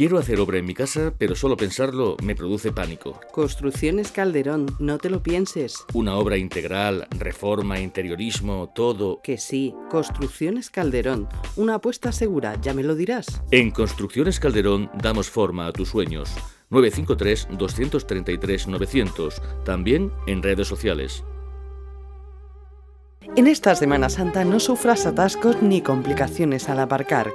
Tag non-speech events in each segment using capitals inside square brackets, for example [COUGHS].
Quiero hacer obra en mi casa, pero solo pensarlo me produce pánico. Construcciones Calderón, no te lo pienses. Una obra integral, reforma, interiorismo, todo. Que sí, Construcciones Calderón, una apuesta segura, ya me lo dirás. En Construcciones Calderón damos forma a tus sueños. 953-233-900, también en redes sociales. En esta Semana Santa no sufras atascos ni complicaciones al aparcar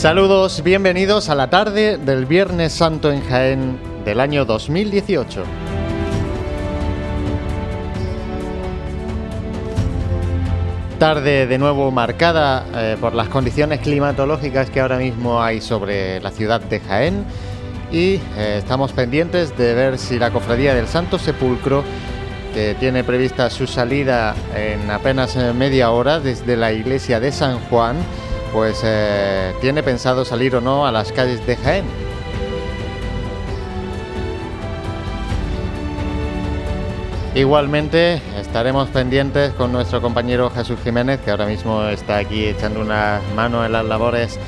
Saludos, bienvenidos a la tarde del Viernes Santo en Jaén del año 2018. Tarde de nuevo marcada eh, por las condiciones climatológicas que ahora mismo hay sobre la ciudad de Jaén y eh, estamos pendientes de ver si la Cofradía del Santo Sepulcro, que tiene prevista su salida en apenas eh, media hora desde la iglesia de San Juan, pues eh, tiene pensado salir o no a las calles de Jaén. Igualmente estaremos pendientes con nuestro compañero Jesús Jiménez, que ahora mismo está aquí echando una mano en las labores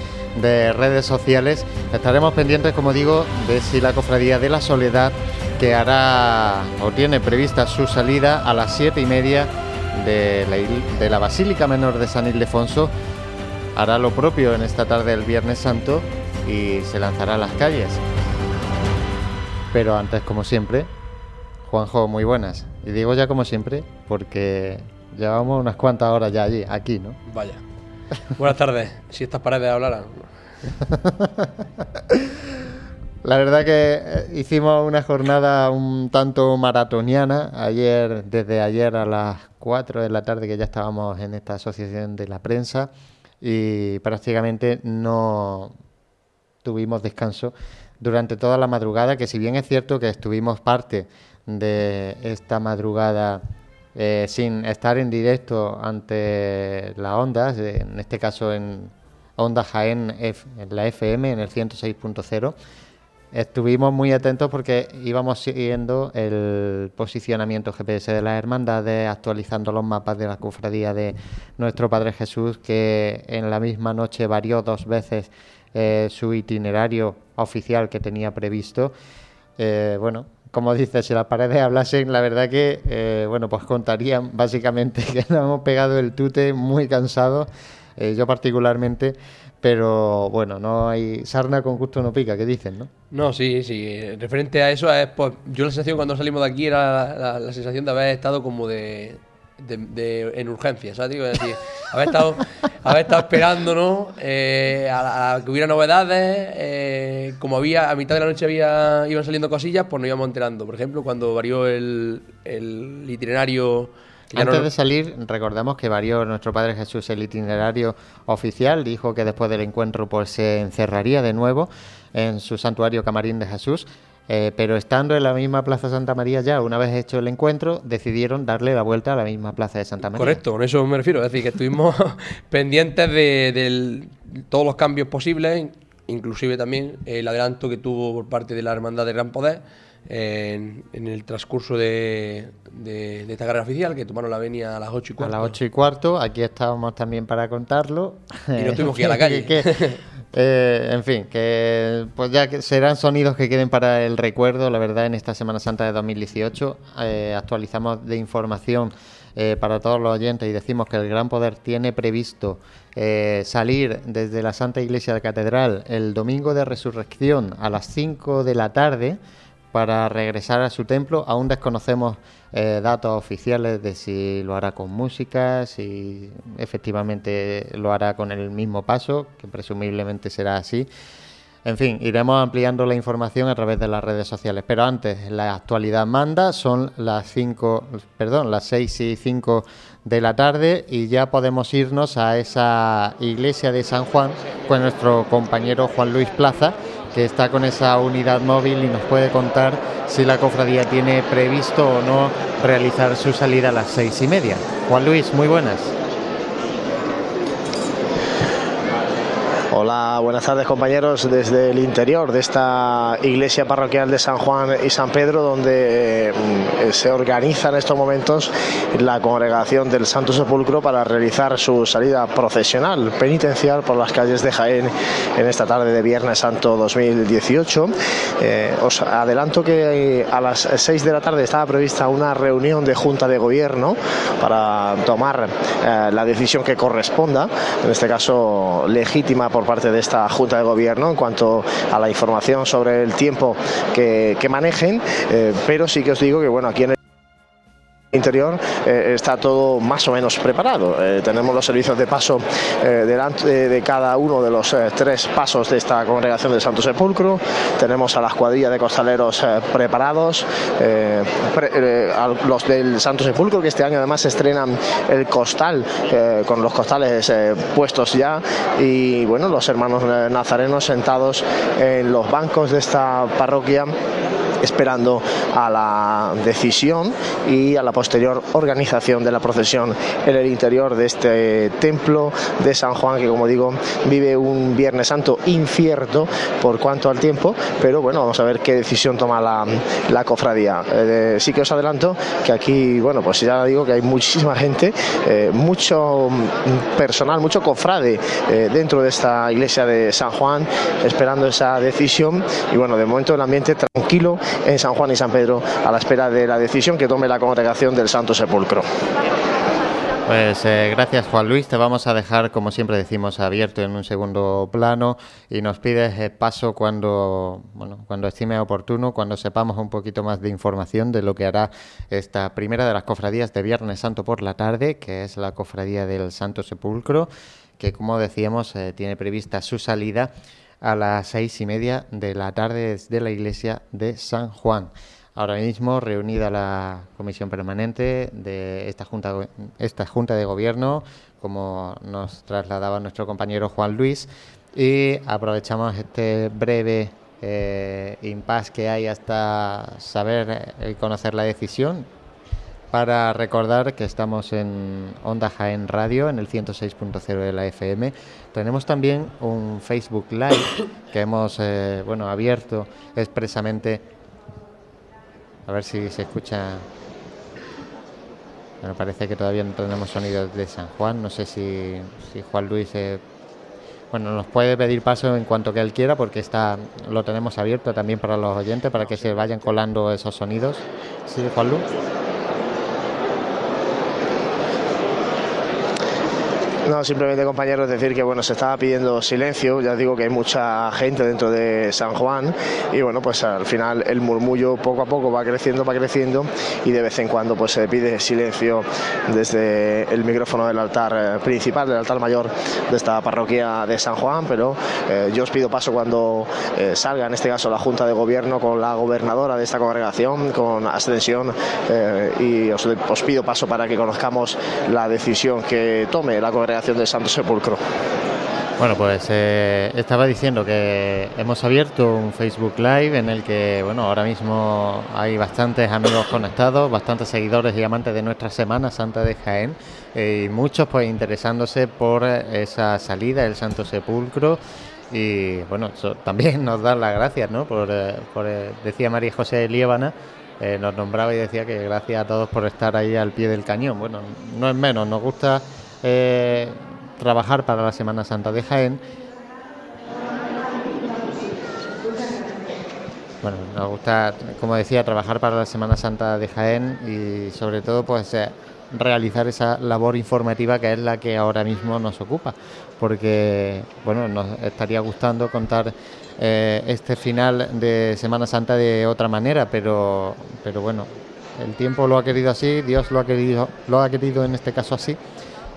de redes sociales. Estaremos pendientes, como digo, de si la Cofradía de la Soledad, que hará o tiene prevista su salida a las siete y media de la, de la Basílica Menor de San Ildefonso, hará lo propio en esta tarde del Viernes Santo y se lanzará a las calles. Pero antes, como siempre, Juanjo, muy buenas. Y digo ya como siempre porque llevamos unas cuantas horas ya allí, aquí, ¿no? Vaya. Buenas tardes. Si estas paredes hablaran. [LAUGHS] La verdad que eh, hicimos una jornada un tanto maratoniana. Ayer, desde ayer a las 4 de la tarde, que ya estábamos en esta asociación de la prensa y prácticamente no tuvimos descanso durante toda la madrugada, que si bien es cierto que estuvimos parte de esta madrugada eh, sin estar en directo ante las ondas, en este caso en Onda Jaén, en la FM, en el 106.0. Estuvimos muy atentos porque íbamos siguiendo el posicionamiento GPS de las hermandades, actualizando los mapas de la cofradía de nuestro Padre Jesús, que en la misma noche varió dos veces eh, su itinerario oficial que tenía previsto. Eh, bueno, como dices, si las paredes hablasen, la verdad que, eh, bueno, pues contarían básicamente [LAUGHS] que nos hemos pegado el tute muy cansados, yo particularmente, pero bueno, no hay sarna con gusto no pica, ¿qué dicen, no? No, sí, sí. Referente a eso, es, pues, yo la sensación cuando salimos de aquí era la sensación de haber estado como de, de, en urgencia, ¿sabes? Digo, es decir, haber estado, [LAUGHS] haber estado esperando, ¿no? Eh, a, que hubiera novedades, eh, como había, a mitad de la noche había, iban saliendo cosillas, pues nos íbamos enterando. Por ejemplo, cuando varió el, el itinerario... Antes de salir, recordamos que varió nuestro Padre Jesús el itinerario oficial, dijo que después del encuentro pues se encerraría de nuevo en su santuario Camarín de Jesús eh, pero estando en la misma Plaza Santa María ya, una vez hecho el encuentro, decidieron darle la vuelta a la misma Plaza de Santa María. Correcto, con eso me refiero. Es decir, que estuvimos [LAUGHS] pendientes de, todos los cambios posibles, inclusive también el adelanto que tuvo por parte de la Hermandad de Gran Poder en, el transcurso de, esta carrera oficial, que tomaron la venia a las 8 y cuarto. A las 8 y cuarto, aquí estábamos también para contarlo. Y no [LAUGHS] tuvimos que ir a la calle. Eh, en fin, que pues ya que serán sonidos que queden para el recuerdo. La verdad, en esta Semana Santa de 2018 eh, actualizamos de información eh, para todos los oyentes y decimos que el Gran Poder tiene previsto salir desde la Santa Iglesia de Catedral el domingo de Resurrección a las 5 de la tarde para regresar a su templo. Aún desconocemos eh, datos oficiales de si lo hará con música, si efectivamente lo hará con el mismo paso, que presumiblemente será así. En fin, iremos ampliando la información a través de las redes sociales. Pero antes, la actualidad manda, son las 5, perdón, las 6 y 5 de la tarde y ya podemos irnos a esa iglesia de San Juan con nuestro compañero Juan Luis Plaza que está con esa unidad móvil y nos puede contar si la cofradía tiene previsto o no realizar su salida a las seis y media. Juan Luis, muy buenas. Hola, buenas tardes compañeros desde el interior de esta iglesia parroquial de San Juan y San Pedro donde mm, se organiza en estos momentos la congregación del Santo Sepulcro para realizar su salida procesional penitencial por las calles de Jaén en esta tarde de Viernes Santo 2018. Eh, os adelanto que a las 6 de la tarde estaba prevista una reunión de Junta de Gobierno para tomar eh, la decisión que corresponda, en este caso legítima por parte de esta Junta de Gobierno en cuanto a la información sobre el tiempo que, manejen, eh, pero sí que os digo que bueno, aquí en el interior eh, está todo más o menos preparado. Eh, tenemos los servicios de paso delante de cada uno de los tres pasos de esta congregación del Santo Sepulcro. Tenemos a las cuadrillas de costaleros preparados, los del Santo Sepulcro que este año además estrenan el costal con los costales puestos ya y bueno, los hermanos nazarenos sentados en los bancos de esta parroquia esperando a la decisión y a la posterior organización de la procesión en el interior de este templo de San Juan, que como digo, vive un Viernes Santo incierto por cuanto al tiempo, pero bueno, vamos a ver qué decisión toma la, cofradía. Eh, sí que os adelanto que aquí, bueno, pues ya digo que hay muchísima gente, eh, mucho personal, mucho cofrade eh, dentro de esta iglesia de San Juan, esperando esa decisión y bueno, de momento el ambiente tranquilo en San Juan y San Pedro a la espera de la decisión que tome la congregación del Santo Sepulcro. Pues eh, gracias Juan Luis, te vamos a dejar como siempre decimos abierto en un segundo plano y nos pides eh, paso cuando bueno, cuando estime oportuno, cuando sepamos un poquito más de información de lo que hará esta primera de las cofradías de Viernes Santo por la tarde, que es la cofradía del Santo Sepulcro, que como decíamos eh, tiene prevista su salida a las seis y media de la tarde desde la iglesia de San Juan. Ahora mismo reunida la comisión permanente de esta junta, esta junta de gobierno, como nos trasladaba nuestro compañero Juan Luis, y aprovechamos este breve eh, impasse que hay hasta saber y conocer la decisión para recordar que estamos en Onda Jaén Radio, en el 106.0 de la FM. Tenemos también un Facebook Live que hemos eh, bueno, abierto expresamente. A ver si se escucha. Bueno, parece que todavía no tenemos sonidos de San Juan. No sé si, si Juan Luis eh, bueno, nos puede pedir paso en cuanto que él quiera porque está lo tenemos abierto también para los oyentes para que se vayan colando esos sonidos. ¿Sí, Juan Luis? No, simplemente compañeros decir que bueno, se estaba pidiendo silencio, ya digo que hay mucha gente dentro de San Juan y bueno, pues al final el murmullo poco a poco va creciendo, va creciendo y de vez en cuando pues se pide silencio desde el micrófono del altar eh, principal, del altar mayor de esta parroquia de San Juan, pero eh, yo os pido paso cuando eh, salga en este caso la Junta de Gobierno con la gobernadora de esta congregación, con Ascensión y os, os pido paso para que conozcamos la decisión que tome la congregación de Santo Sepulcro. Bueno, pues eh, estaba diciendo que hemos abierto un Facebook Live en el que, bueno, ahora mismo hay bastantes amigos conectados, bastantes seguidores y amantes de nuestra Semana Santa de Jaén eh, y muchos pues interesándose por esa salida del Santo Sepulcro y, bueno, también nos da las gracias, ¿no? Por, eh, decía María José Liébana, nos nombraba y decía que gracias a todos por estar ahí al pie del cañón. Bueno, no es menos, nos gusta eh, trabajar para la Semana Santa de Jaén. Bueno, nos gusta, como decía, trabajar para la Semana Santa de Jaén y sobre todo pues eh, realizar esa labor informativa que es la que ahora mismo nos ocupa, porque bueno, nos estaría gustando contar eh, este final de Semana Santa de otra manera, pero, pero bueno, el tiempo lo ha querido así, Dios lo ha querido, lo ha querido en este caso así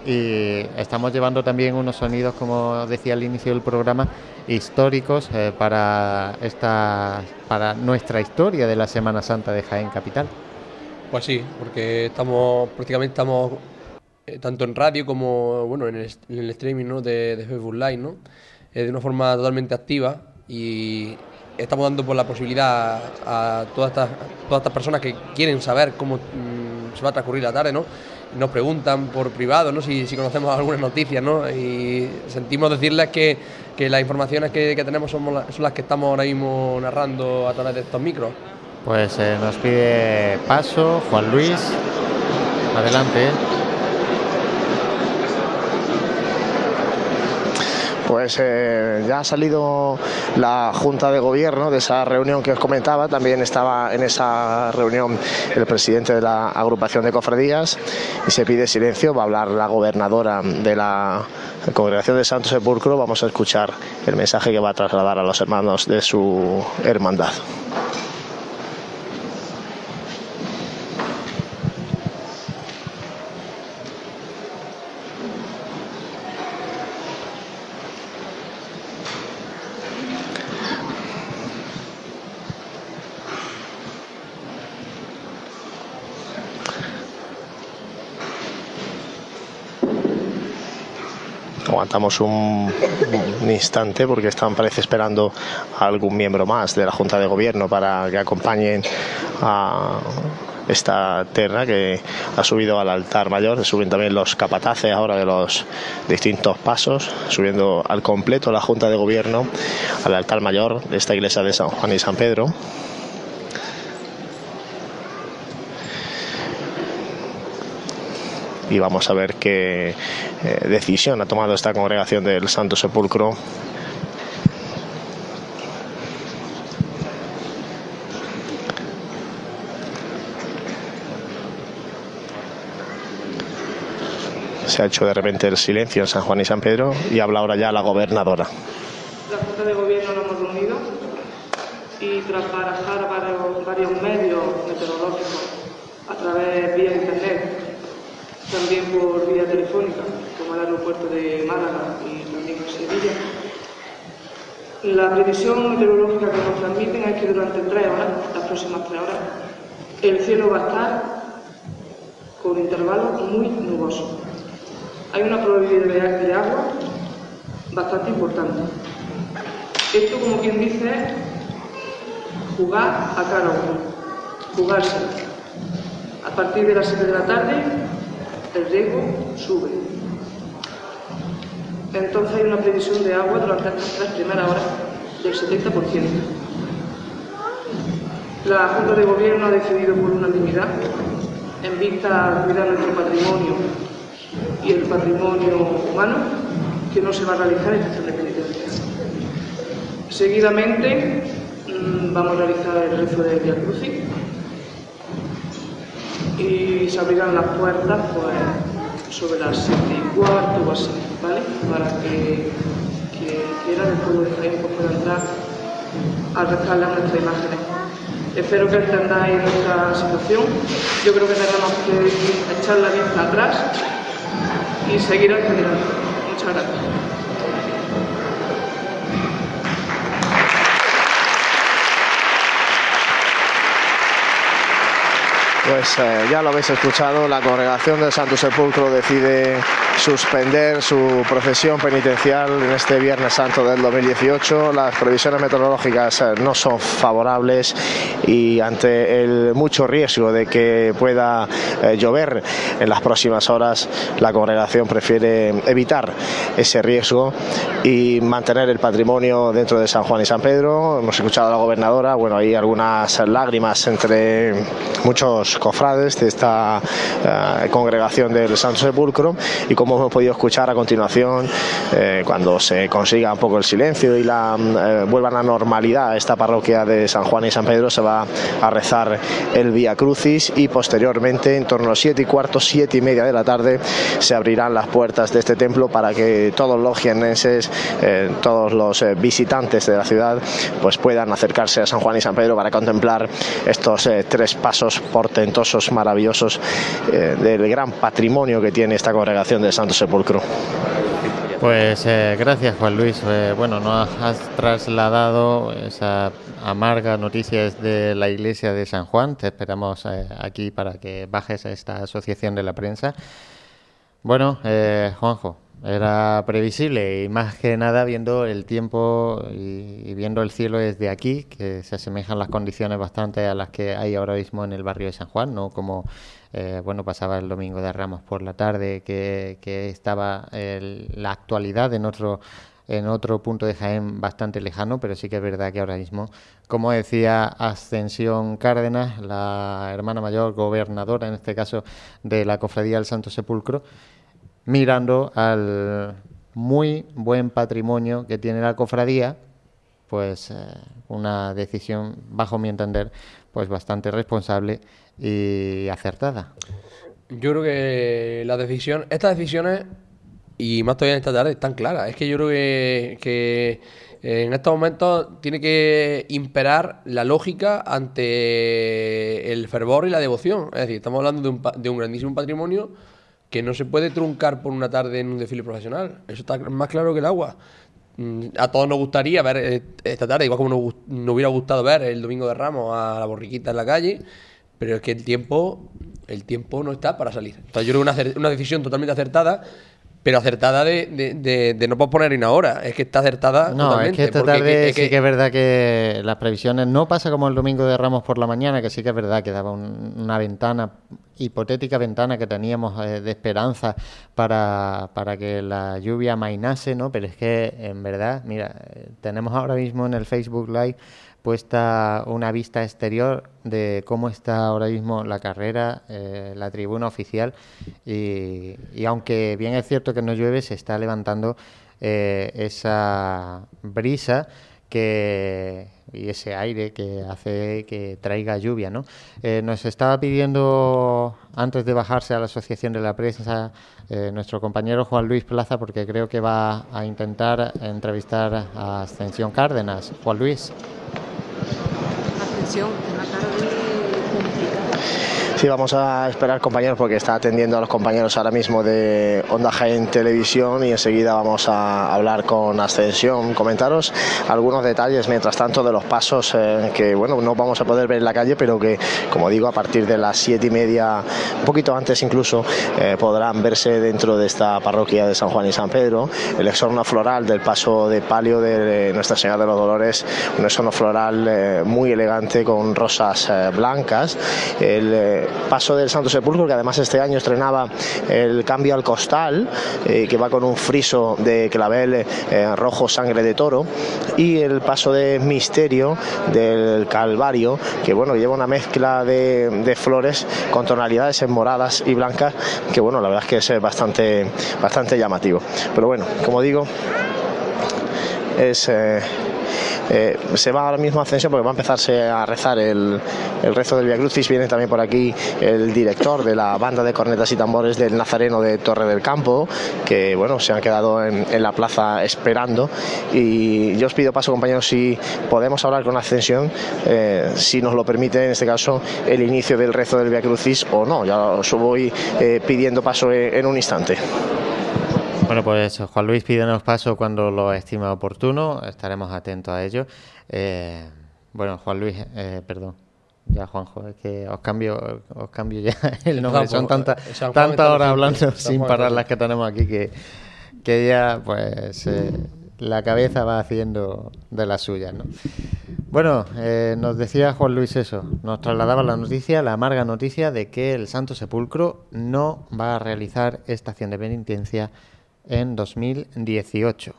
y estamos llevando también unos sonidos, como decía al inicio del programa, históricos eh, para esta para nuestra historia de la Semana Santa de Jaén Capital. Pues sí, porque estamos prácticamente estamos eh, tanto en radio como bueno en el, streaming ¿no? de, Facebook Live, ¿no? Eh, de una forma totalmente activa y estamos dando por la posibilidad a todas estas todas estas personas que quieren saber cómo mm, se va a transcurrir la tarde, ¿no? Nos preguntan por privado ¿no? si, conocemos algunas noticias ¿no? y sentimos decirles que, las informaciones que, tenemos son las que estamos ahora mismo narrando a través de estos micros. Pues eh, nos pide paso Juan Luis. Adelante. Pues eh, ya ha salido la Junta de Gobierno de esa reunión que os comentaba. También estaba en esa reunión el presidente de la agrupación de cofradías y se pide silencio. Va a hablar la gobernadora de la Congregación de Santo Sepulcro. Vamos a escuchar el mensaje que va a trasladar a los hermanos de su hermandad. Un, instante porque están parece esperando a algún miembro más de la Junta de Gobierno para que acompañen a esta terna que ha subido al altar mayor, suben también los capataces ahora de los distintos pasos, subiendo al completo la Junta de Gobierno al altar mayor de esta iglesia de San Juan y San Pedro. Y vamos a ver qué eh, decisión ha tomado esta congregación del Santo Sepulcro se ha hecho de repente el silencio en San Juan y San Pedro y habla ahora ya la gobernadora. La Junta de Gobierno lo hemos reunido y tras barajar varios, medios meteorológicos a través vía internet también por vía telefónica, como el aeropuerto de Málaga y también en Sevilla. La previsión meteorológica que nos transmiten es que durante tres horas, las próximas tres horas, el cielo va a estar con intervalos muy nubosos. Hay una probabilidad de agua bastante importante. Esto, como quien dice, es jugar a cara jugarse A partir de las 7 de la tarde, el riego sube. Entonces hay una previsión de agua durante estas tres primeras horas del 70%. La Junta de Gobierno ha decidido por unanimidad, en vista a cuidar nuestro patrimonio y el patrimonio humano, que no se va a realizar estación de penitencia. Seguidamente mm, vamos a realizar el rezo de Via Crucis y se abrirán las puertas pues, sobre las 7 y cuarto o así, ¿vale? Para que quien quiera del pueblo de Jaén pues, pueda entrar a a nuestras imágenes. Espero que entendáis nuestra situación. Yo creo que tenemos que echar la vista atrás y seguir acelerando. Muchas gracias. Pues eh, ya lo habéis escuchado, la congregación del Santo Sepulcro decide suspender su procesión penitencial en este Viernes Santo del 2018. Las previsiones meteorológicas eh, no son favorables y ante el mucho riesgo de que pueda eh, llover en las próximas horas, la congregación prefiere evitar ese riesgo y mantener el patrimonio dentro de San Juan y San Pedro. Hemos escuchado a la gobernadora, bueno, hay algunas lágrimas entre muchos cofrades de esta eh, congregación del Santo Sepulcro y como hemos podido escuchar a continuación, eh, cuando se consiga un poco el silencio y la eh, vuelva a la normalidad esta parroquia de San Juan y San Pedro, se va a rezar el Vía Crucis y posteriormente, en torno a siete y cuarto, siete y media de la tarde, se abrirán las puertas de este templo para que todos los jienenses, todos los visitantes de la ciudad, pues puedan acercarse a San Juan y San Pedro para contemplar estos tres pasos portentosos maravillosos eh, del gran patrimonio que tiene esta congregación del Santo Sepulcro. Pues eh, gracias Juan Luis. Eh, bueno, nos has trasladado esa amarga noticia de la iglesia de San Juan. Te esperamos aquí para que bajes a esta asociación de la prensa. Bueno, Juanjo, era previsible y más que nada viendo el tiempo y, viendo el cielo desde aquí, que se asemejan las condiciones bastante a las que hay ahora mismo en el barrio de San Juan, no como eh, bueno pasaba el domingo de Ramos por la tarde, que, estaba la actualidad en otro en otro punto de Jaén bastante lejano, pero sí que es verdad que ahora mismo, como decía Ascensión Cárdenas, la hermana mayor gobernadora, en este caso de la Cofradía del Santo Sepulcro, mirando al muy buen patrimonio que tiene la cofradía, pues eh, una decisión, bajo mi entender, pues bastante responsable y acertada. Yo creo que la decisión, estas decisiones, y más todavía en esta tarde, están claras. Es que yo creo que, en estos momentos tiene que imperar la lógica ante el fervor y la devoción. Es decir, estamos hablando de un, de un grandísimo patrimonio que no se puede truncar por una tarde en un desfile profesional. Eso está más claro que el agua. Mm, a todos nos gustaría ver eh, esta tarde, igual como nos, hubiera gustado ver el domingo de Ramos a la borriquita en la calle, pero es que el tiempo, el tiempo no está para salir. Entonces yo creo que una, una decisión totalmente acertada pero acertada de, de, de, no posponer en ahora. Es que está acertada. No, es que esta tarde sí que es verdad que las previsiones no pasa como el domingo de Ramos por la mañana, que sí que es verdad que daba una ventana, hipotética ventana que teníamos eh, de esperanza para, para que la lluvia mainase, ¿no? Pero es que en verdad, mira, eh, tenemos ahora mismo en el Facebook Live puesta una vista exterior de cómo está ahora mismo la carrera, eh, la tribuna oficial y, aunque bien es cierto que no llueve, se está levantando eh, esa brisa que y ese aire que hace que traiga lluvia, ¿no? Eh, nos estaba pidiendo antes de bajarse a la asociación de la prensa nuestro compañero Juan Luis Plaza porque creo que va a intentar entrevistar a Ascensión Cárdenas. Juan Luis. Atención, una tarde Sí, vamos a esperar compañeros porque está atendiendo a los compañeros ahora mismo de Onda Jaén Televisión y enseguida vamos a hablar con Ascensión, comentaros algunos detalles mientras tanto de los pasos eh, que bueno no vamos a poder ver en la calle pero que como digo a partir de las siete y media, un poquito antes incluso eh, podrán verse dentro de esta parroquia de San Juan y San Pedro, el exorno floral del paso de palio de Nuestra Señora de los Dolores, un exorno floral eh, muy elegante con rosas blancas, paso del Santo Sepulcro, que además este año estrenaba el cambio al costal, eh, que va con un friso de clavel eh, rojo sangre de toro, y el paso de misterio del Calvario, que bueno, lleva una mezcla de, flores con tonalidades en moradas y blancas, que bueno, la verdad es que es bastante, bastante llamativo. Pero bueno, como digo, es eh, eh, se va ahora mismo a ascensión porque va a empezarse a rezar el, rezo del Via Crucis. Viene también por aquí el director de la banda de cornetas y tambores del Nazareno de Torre del Campo, que bueno, se han quedado en, la plaza esperando. Y yo os pido paso, compañeros, si podemos hablar con ascensión, eh, si nos lo permite, en este caso, el inicio del rezo del Via Crucis o no. Ya os voy eh, pidiendo paso en un instante. Bueno, pues Juan Luis pídenos paso cuando lo estime oportuno, estaremos atentos a ello. Eh, bueno, Juan Luis, eh, perdón, ya Juanjo, es que os cambio, os cambio ya [LAUGHS] el nombre. Son tantas tanta horas hablando sin parar las que tenemos aquí que, que ya pues eh, la cabeza va haciendo de las suyas, ¿no? Bueno, nos decía Juan Luis eso, nos trasladaba la noticia, la amarga noticia de que el Santo Sepulcro no va a realizar estación de penitencia en 2018.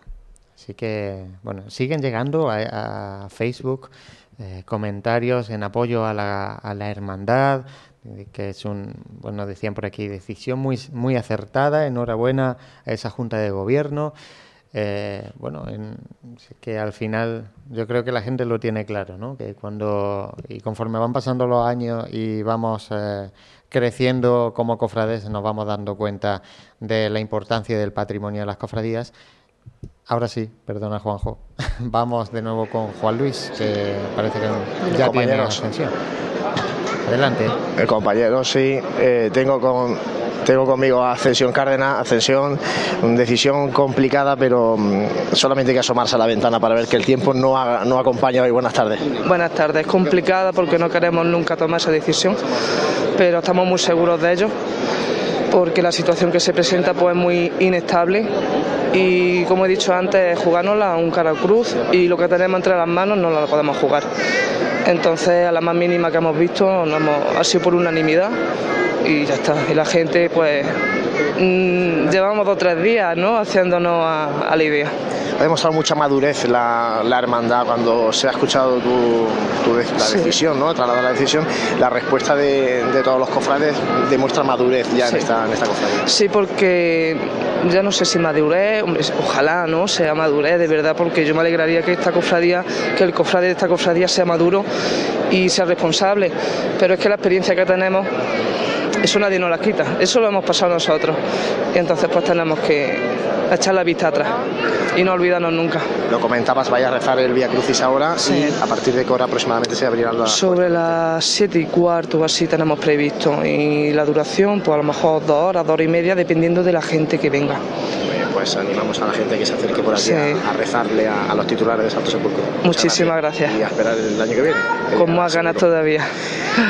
Así que, bueno, siguen llegando a, Facebook eh, comentarios en apoyo a la, a la hermandad, que es un, bueno, decían por aquí, decisión muy, muy acertada, enhorabuena a esa Junta de Gobierno. Eh, bueno, en, que al final yo creo que la gente lo tiene claro, ¿no? Que cuando, y conforme van pasando los años y vamos eh, creciendo como cofrades, nos vamos dando cuenta de la importancia del patrimonio de las cofradías. Ahora sí, perdona Juanjo, [LAUGHS] vamos de nuevo con Juan Luis, que parece que ya tiene ascensión. Adelante. El compañero, sí. Eh, tengo con tengo conmigo a Ascensión Cárdenas, Ascensión, decisión complicada, pero mm, solamente hay que asomarse a la ventana para ver que el tiempo no, acompaña hoy. Buenas tardes. Buenas tardes, es complicada porque no queremos nunca tomar esa decisión, pero estamos muy seguros de ello porque la situación que se presenta pues es muy inestable y como he dicho antes, jugárnosla un cara cruz y lo que tenemos entre las manos no la podemos jugar. Entonces, a la más mínima que hemos visto, ha sido por unanimidad y ya está. Y la gente, pues, mm, llevamos dos o tres días, ¿no? Haciéndonos a, la idea. Ha demostrado mucha madurez la, hermandad cuando se ha escuchado tu, la decisión, ¿no? Trasladar la decisión. La respuesta de, todos los cofrades demuestra madurez ya en, esta, en esta cofradía. Sí, porque ya no sé si madurez, ojalá, ¿no? Sea madurez, de verdad, porque yo me alegraría que esta cofradía, que el cofrade de esta cofradía sea maduro y sea responsable. Pero es que la experiencia que tenemos eso nadie nos la quita, eso lo hemos pasado nosotros. Y entonces pues tenemos que echar la vista atrás y no olvidarnos nunca. Lo comentabas, vaya a rezar el Vía Crucis ahora y a partir de qué hora aproximadamente se abrirán las Sobre las siete y cuarto o así tenemos previsto. Y la duración pues a lo mejor dos horas, dos horas y media dependiendo de la gente que venga pues animamos a la gente que se acerque por aquí a, rezarle a, los titulares de Santo Sepulcro. Muchísimas gracias. Y a esperar el año que viene. Con más ganas todavía.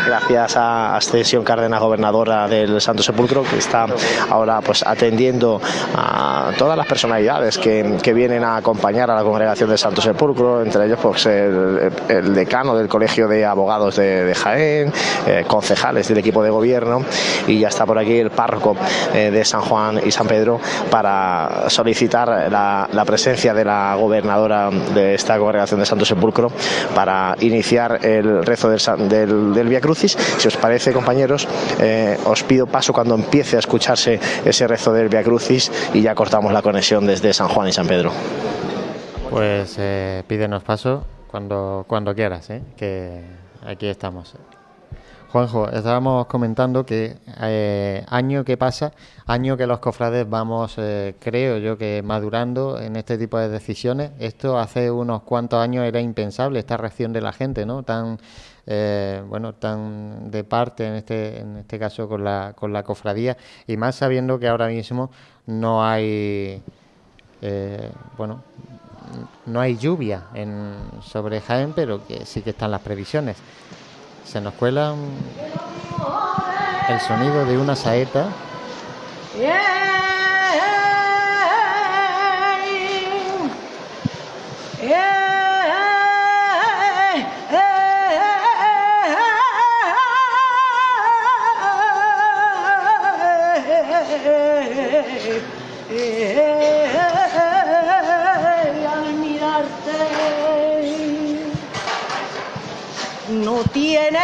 Gracias a Ascensión Cárdenas, gobernadora del Santo Sepulcro, que está ahora pues atendiendo a todas las personalidades que, que vienen a acompañar a la congregación del Santo Sepulcro, entre ellos pues el, decano del Colegio de Abogados de, Jaén, eh, concejales del equipo de gobierno y ya está por aquí el párroco eh, de San Juan y San Pedro para solicitar la, presencia de la gobernadora de esta congregación de Santo Sepulcro para iniciar el rezo del, del, Via Crucis. Si os parece, compañeros, eh, os pido paso cuando empiece a escucharse ese rezo del Via Crucis y ya cortamos la conexión desde San Juan y San Pedro. Pues eh, pídenos paso cuando, cuando quieras, ¿eh? que aquí estamos. Juanjo, estábamos comentando que eh, año que pasa, año que los cofrades vamos, eh, creo yo que madurando en este tipo de decisiones. Esto hace unos cuantos años era impensable, esta reacción de la gente, ¿no? Tan, eh, bueno, tan de parte en este, en este caso con la, con la cofradía y más sabiendo que ahora mismo no hay, bueno, no hay lluvia en, sobre Jaén, pero que sí que están las previsiones se nos cuela el sonido de una saeta.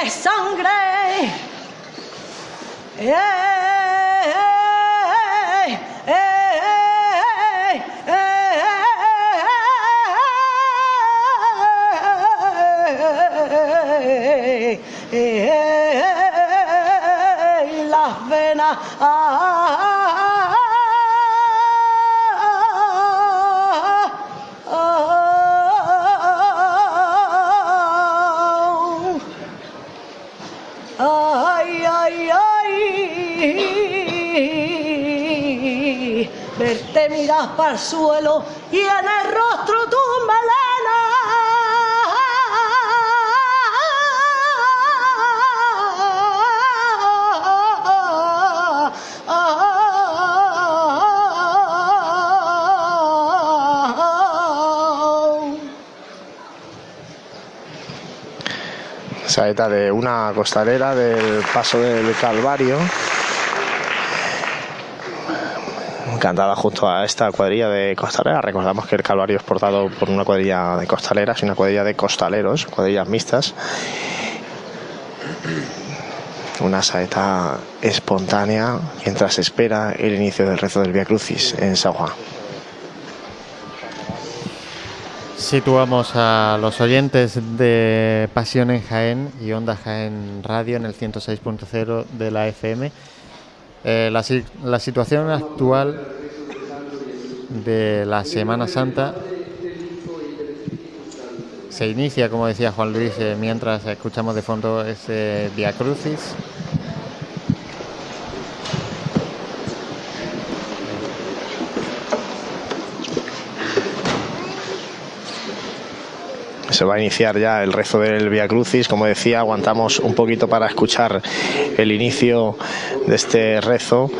Tienes sangre. las venas. Verte miras para el suelo y en el rostro tu saeta de una costalera del paso del Calvario cantada junto a esta cuadrilla de costaleras. Recordamos que el Calvario es portado por una cuadrilla de costaleras y una cuadrilla de costaleros, cuadrillas mixtas. Una saeta espontánea mientras espera el inicio del rezo del Via Crucis en San Juan. Situamos a los oyentes de Pasión en Jaén y Onda Jaén Radio en el 106.0 de la FM. Eh, la, situación actual de la Semana Santa. Se inicia, como decía Juan Luis, eh, mientras escuchamos de fondo ese Via Crucis. Se va a iniciar ya el rezo del Via Crucis. Como decía, aguantamos un poquito para escuchar el inicio de este rezo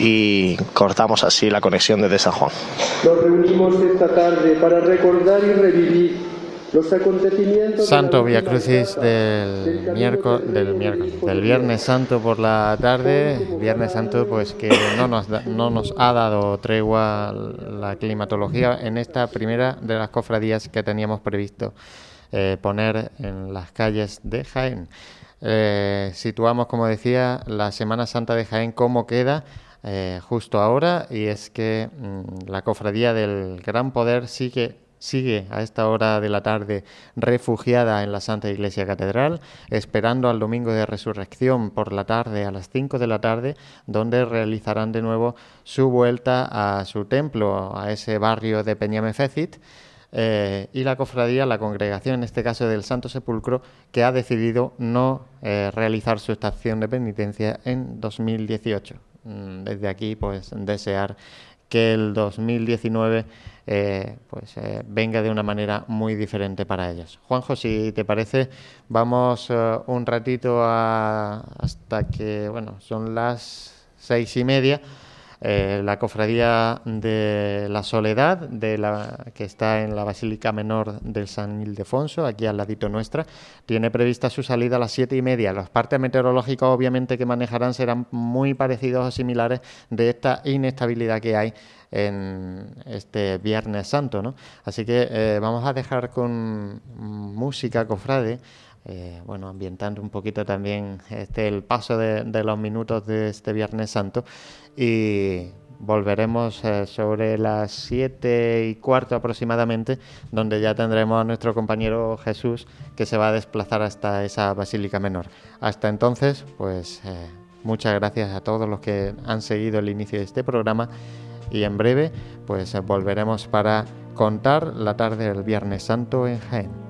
y cortamos así la conexión desde San Juan. Nos reunimos esta tarde para recordar y revivir los acontecimientos Santo Via Crucis del miércoles, del miércoles, del Viernes Santo por la tarde, Viernes Santo pues que no nos, no nos ha dado tregua la climatología en esta primera de las cofradías que teníamos previsto eh, poner en las calles de Jaén. Eh, situamos, como decía, la Semana Santa de Jaén, cómo queda eh, justo ahora, y es que mm, la cofradía del Gran Poder sigue a esta hora de la tarde refugiada en la Santa Iglesia Catedral, esperando al domingo de resurrección por la tarde a las 5 de la tarde, donde realizarán de nuevo su vuelta a su templo, a ese barrio de Peñamefecit. Eh, y la cofradía, la congregación, en este caso del Santo Sepulcro, que ha decidido no eh, realizar su estación de penitencia en 2018. Mm, desde aquí, pues desear que el 2019 eh, pues eh, venga de una manera muy diferente para ellos. Juanjo, si te parece, vamos eh, un ratito hasta que, bueno, son las seis y media. La cofradía de la Soledad, de la, que está en la Basílica Menor del San Ildefonso, aquí al ladito nuestra, tiene prevista su salida a las siete y media. Los partes meteorológicos, obviamente, que manejarán serán muy parecidos o similares de esta inestabilidad que hay en este Viernes Santo, ¿no? Así que eh, vamos a dejar con música cofrade, eh, bueno, ambientando un poquito también este, el paso de, los minutos de este Viernes Santo y volveremos eh, sobre las siete y cuarto aproximadamente, donde ya tendremos a nuestro compañero Jesús que se va a desplazar hasta esa Basílica Menor. Hasta entonces, pues muchas gracias a todos los que han seguido el inicio de este programa y en breve pues volveremos para contar la tarde del Viernes Santo en Jaén.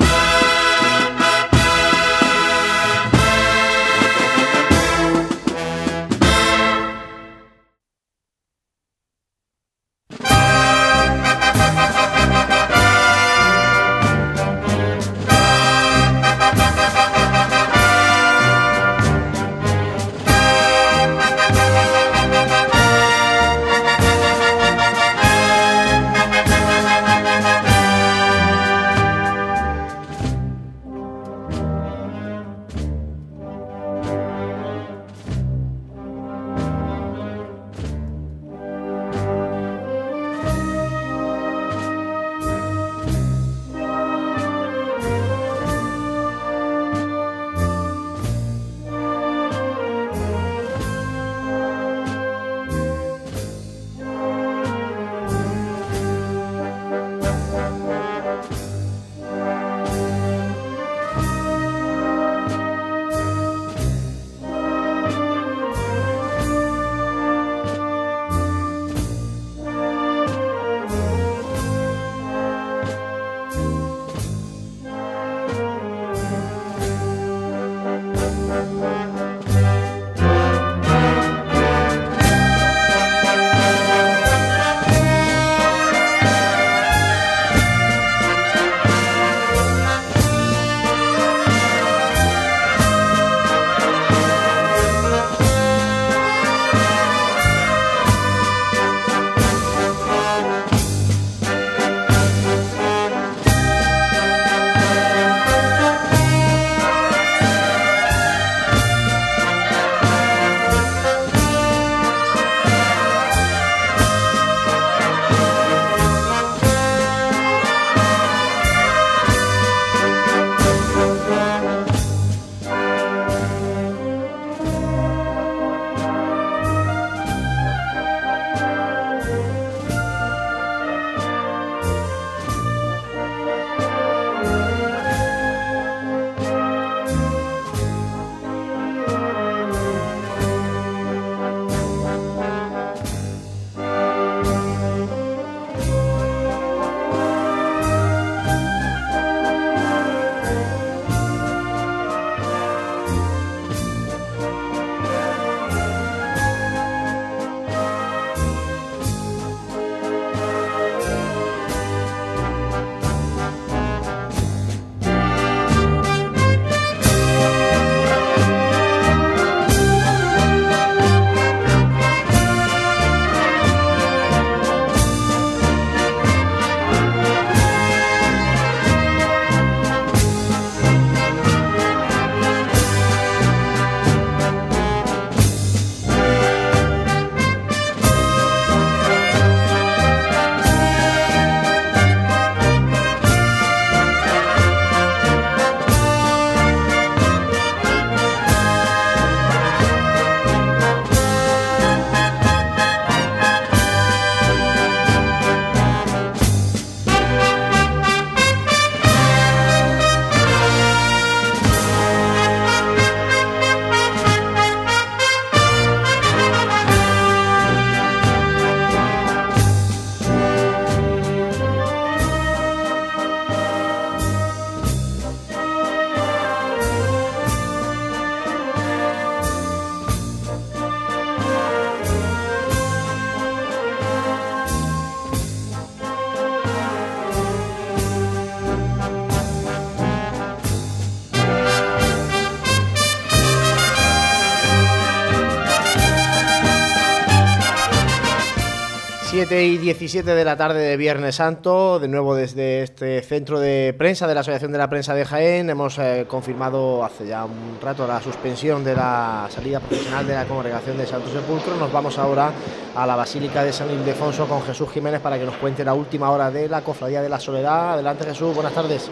Y 17 de la tarde de Viernes Santo, de nuevo desde este centro de prensa de la Asociación de la Prensa de Jaén, hemos eh, confirmado hace ya un rato la suspensión de la salida profesional de la congregación de Santo Sepulcro. Nos vamos ahora a la Basílica de San Ildefonso con Jesús Jiménez para que nos cuente la última hora de la Cofradía de la Soledad. Adelante Jesús, buenas tardes.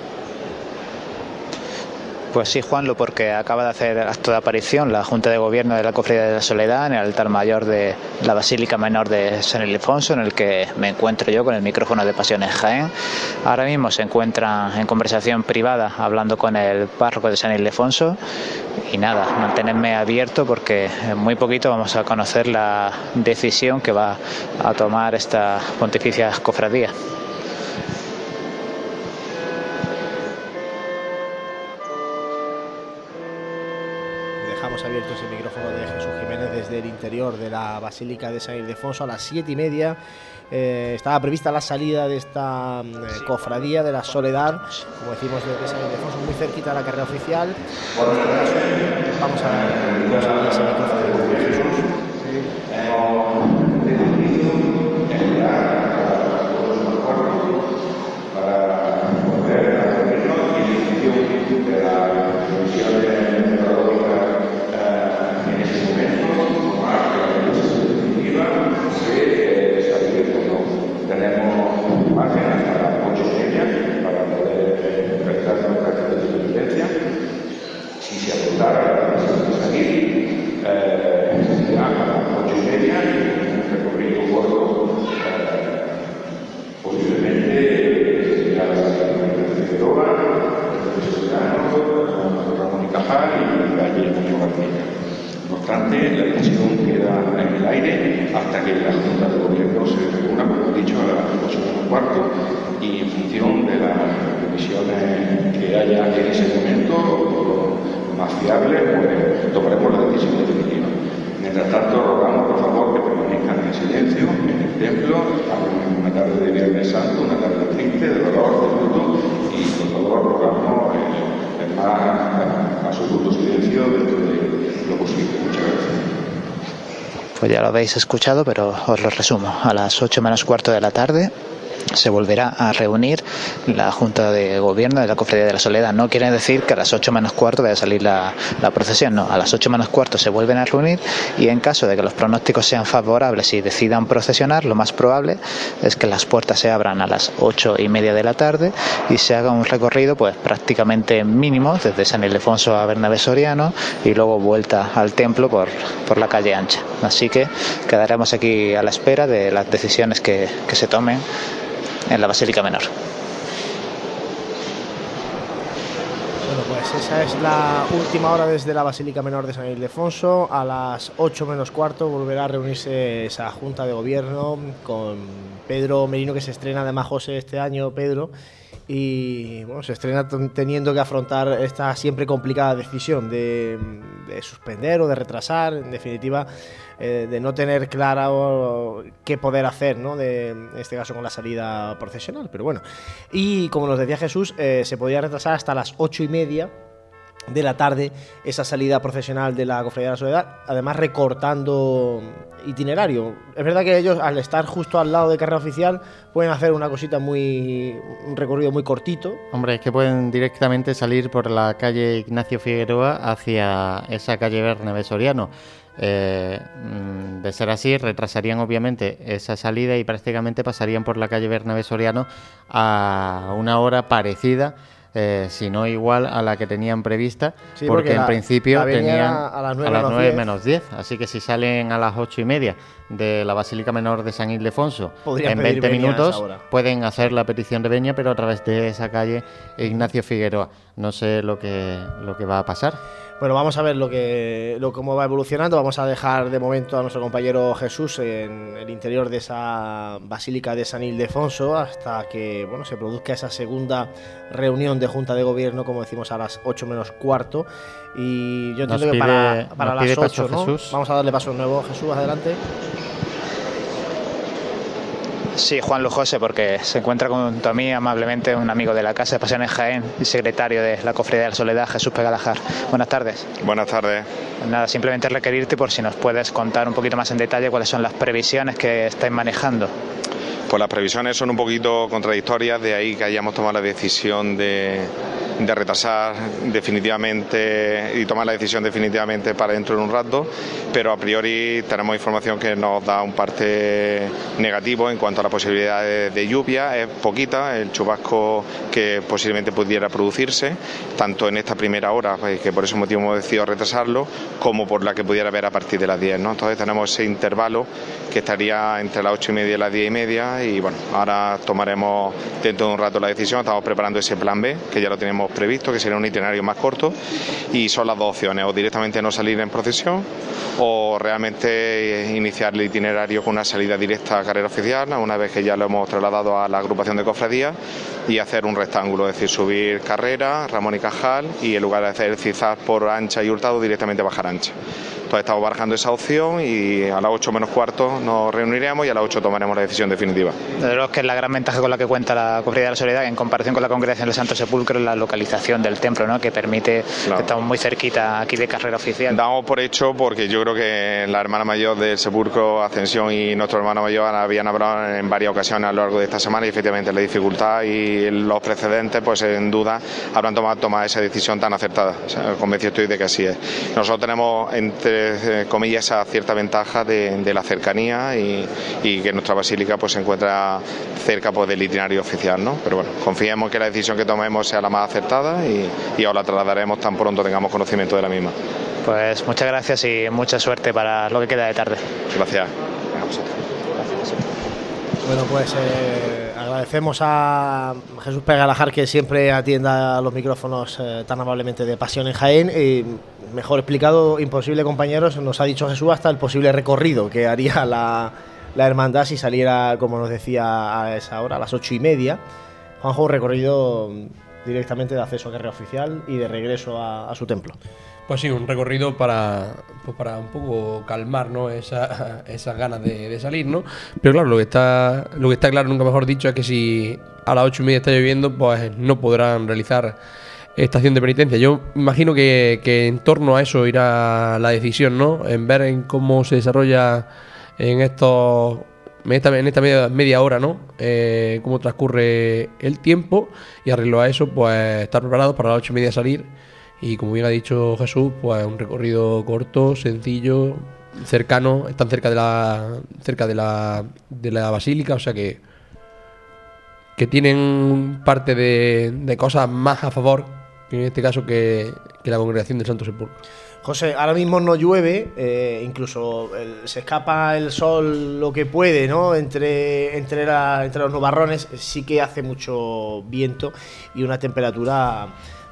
Pues sí, Juanlo, porque acaba de hacer acto de aparición la Junta de Gobierno de la Cofradía de la Soledad en el altar mayor de la Basílica Menor de San Ildefonso, en el que me encuentro yo con el micrófono de Pasiones Jaén. Ahora mismo se encuentra en conversación privada hablando con el párroco de San Ildefonso y nada, mantenerme abierto porque en muy poquito vamos a conocer la decisión que va a tomar esta pontificia cofradía. Dejamos abierto ese micrófono de Jesús Jiménez desde el interior de la Basílica de San Ildefonso a las siete y media. Eh, estaba prevista la salida de esta mm, eh, cofradía de la Soledad, como decimos desde San Ildefonso, muy cerquita de la carrera oficial. En este caso, vamos a vamos a abrir ese micrófono de Jesús. La Junta de Gobierno se reúna, como he dicho, a las 8 menos cuarto y en función de las previsiones que haya en ese momento, más fiable, pues tomaremos la decisión definitiva. Mientras tanto, rogamos, por favor, que permanezcan en silencio en el templo. En una tarde de Viernes Santo, una tarde triste, de dolor, de luto, y por favor, rogamos el más absoluto silencio dentro de lo posible. Muchas gracias. Pues ya lo habéis escuchado, pero os lo resumo. A las 8 menos cuarto de la tarde se volverá a reunir la Junta de Gobierno de la Cofradía de la Soledad. No quiere decir que a las 8 menos cuarto vaya a salir la, procesión, no. A las 8 menos cuarto se vuelven a reunir y en caso de que los pronósticos sean favorables y decidan procesionar, lo más probable es que las puertas se abran a las 8 y media de la tarde y se haga un recorrido pues prácticamente mínimo desde San Ildefonso a Bernabé Soriano y luego vuelta al templo por, por la calle ancha. Así que quedaremos aquí a la espera de las decisiones que, que se tomen en la Basílica Menor. Bueno, pues esa es la última hora desde la Basílica Menor de San Ildefonso. A las 8 menos cuarto volverá a reunirse esa Junta de Gobierno con Pedro Merino, que se estrena además José este año, Pedro. Y bueno, se estrena teniendo que afrontar esta siempre complicada decisión de, de suspender o de retrasar, en definitiva, eh, de no tener claro qué poder hacer, ¿no? De, en este caso con la salida procesional. Pero bueno, y como nos decía Jesús, eh, se podía retrasar hasta las ocho y media de la tarde esa salida profesional de la Cofradía de la Soledad, además recortando itinerario. Es verdad que ellos al estar justo al lado de carrera oficial pueden hacer una cosita muy un recorrido muy cortito. Hombre, es que pueden directamente salir por la calle Ignacio Figueroa hacia esa calle Bernabé Soriano. Eh, mm, de ser así, retrasarían obviamente esa salida y prácticamente pasarían por la calle Bernabé Soriano a una hora parecida, eh, si no igual a la que tenían prevista, Sí, porque, porque en principio tenían a las nueve a las menos 9 diez. menos 10. Así que si salen a las ocho y media de la Basílica Menor de San Ildefonso Podrían en pedir 20 venia a esa minutos, pueden hacer la petición de veña, pero a través de esa calle Ignacio Figueroa. No sé lo que, lo que va a pasar. Bueno, vamos a ver lo que, lo, cómo va evolucionando. Vamos a dejar de momento a nuestro compañero Jesús en el interior de esa Basílica de San Ildefonso hasta que bueno, se produzca esa segunda reunión de Junta de Gobierno, como decimos, a las 8 menos cuarto. Y yo Nos entiendo que pide- para, para las paso 8, ¿no? Jesús. Vamos a darle paso nuevo. Jesús, adelante. Sí, Juan Lujose, porque se encuentra junto a mí amablemente un amigo de la Casa de Pasiones Jaén y secretario de la Cofradía de la Soledad, Jesús Pegalajar. Buenas tardes. Buenas tardes. Nada, simplemente requerirte por si nos puedes contar un poquito más en detalle cuáles son las previsiones que estáis manejando. Pues las previsiones son un poquito contradictorias, de ahí que hayamos tomado la decisión de, retrasar definitivamente y tomar la decisión definitivamente para dentro de un rato, pero a priori tenemos información que nos da un parte negativo en cuanto a la posibilidad de, lluvia, es poquita el chubasco que posiblemente pudiera producirse, tanto en esta primera hora, pues, que por ese motivo hemos decidido retrasarlo, como por la que pudiera haber a partir de las 10. ¿no? Entonces tenemos ese intervalo que estaría entre las 8 y media y las 10 y media y bueno, ahora tomaremos dentro de un rato la decisión, estamos preparando ese plan B, que ya lo tenemos previsto, que sería un itinerario más corto y son las dos opciones, o directamente no salir en procesión o realmente iniciar el itinerario con una salida directa a carrera oficial, una vez que ya lo hemos trasladado a la agrupación de cofradías y hacer un rectángulo, es decir, subir carrera, Ramón y Cajal y en lugar de hacer cizar por ancha y hurtado directamente bajar ancha. Entonces estamos barajando esa opción y a las 8 menos cuarto nos reuniremos y a las 8 tomaremos la decisión definitiva. Que es la gran ventaja con la que cuenta la Cofradía de la Soledad en comparación con la Congregación del Santo Sepulcro es la localización del templo, ¿no? que permite que estamos muy cerquita aquí de carrera oficial. Damos por hecho porque yo creo que la hermana mayor del Sepulcro Ascensión y nuestro hermano mayor habían hablado en varias ocasiones a lo largo de esta semana y efectivamente la dificultad y los precedentes pues en duda habrán tomado, tomado esa decisión tan acertada. convencido estoy de que así es. Nosotros tenemos entre eh, comillas, esa cierta ventaja de, la cercanía y, que nuestra basílica pues, se encuentra cerca pues, del itinerario oficial. ¿no? Pero bueno, confiemos que la decisión que tomemos sea la más acertada y, y ahora la trasladaremos tan pronto tengamos conocimiento de la misma. Pues muchas gracias y mucha suerte para lo que queda de tarde. Gracias. Bueno, pues eh, agradecemos a Jesús Pegalajar que siempre atienda los micrófonos eh, tan amablemente de Pasión en Jaén. Y mejor explicado, imposible compañeros, nos ha dicho Jesús hasta el posible recorrido que haría [LAUGHS] la, hermandad si saliera, como nos decía a esa hora, a las ocho y media. Juanjo, recorrido directamente de acceso a carrera oficial y de regreso a su templo. Pues sí, un recorrido para, pues para un poco calmar ¿no? Esa, [LAUGHS] esas ganas de, salir, ¿no? Pero claro, lo que está lo que está claro, nunca mejor dicho, es que si a las ocho y media está lloviendo, pues no podrán realizar estación de penitencia. Yo imagino que, en torno a eso irá la decisión, ¿no? En ver en cómo se desarrolla en estos en esta, media, hora, ¿no? Eh, cómo transcurre el tiempo y arreglo a eso, pues estar preparados para las ocho y media salir y como bien ha dicho Jesús, pues un recorrido corto, sencillo, cercano, están cerca de la cerca de la, de la basílica, o sea que que tienen parte de, cosas más a favor, en este caso que, la congregación del Santo Sepulcro. José, ahora mismo no llueve, eh, incluso se escapa el sol lo que puede, ¿no? Entre, entre, entre los nubarrones, sí que hace mucho viento y una temperatura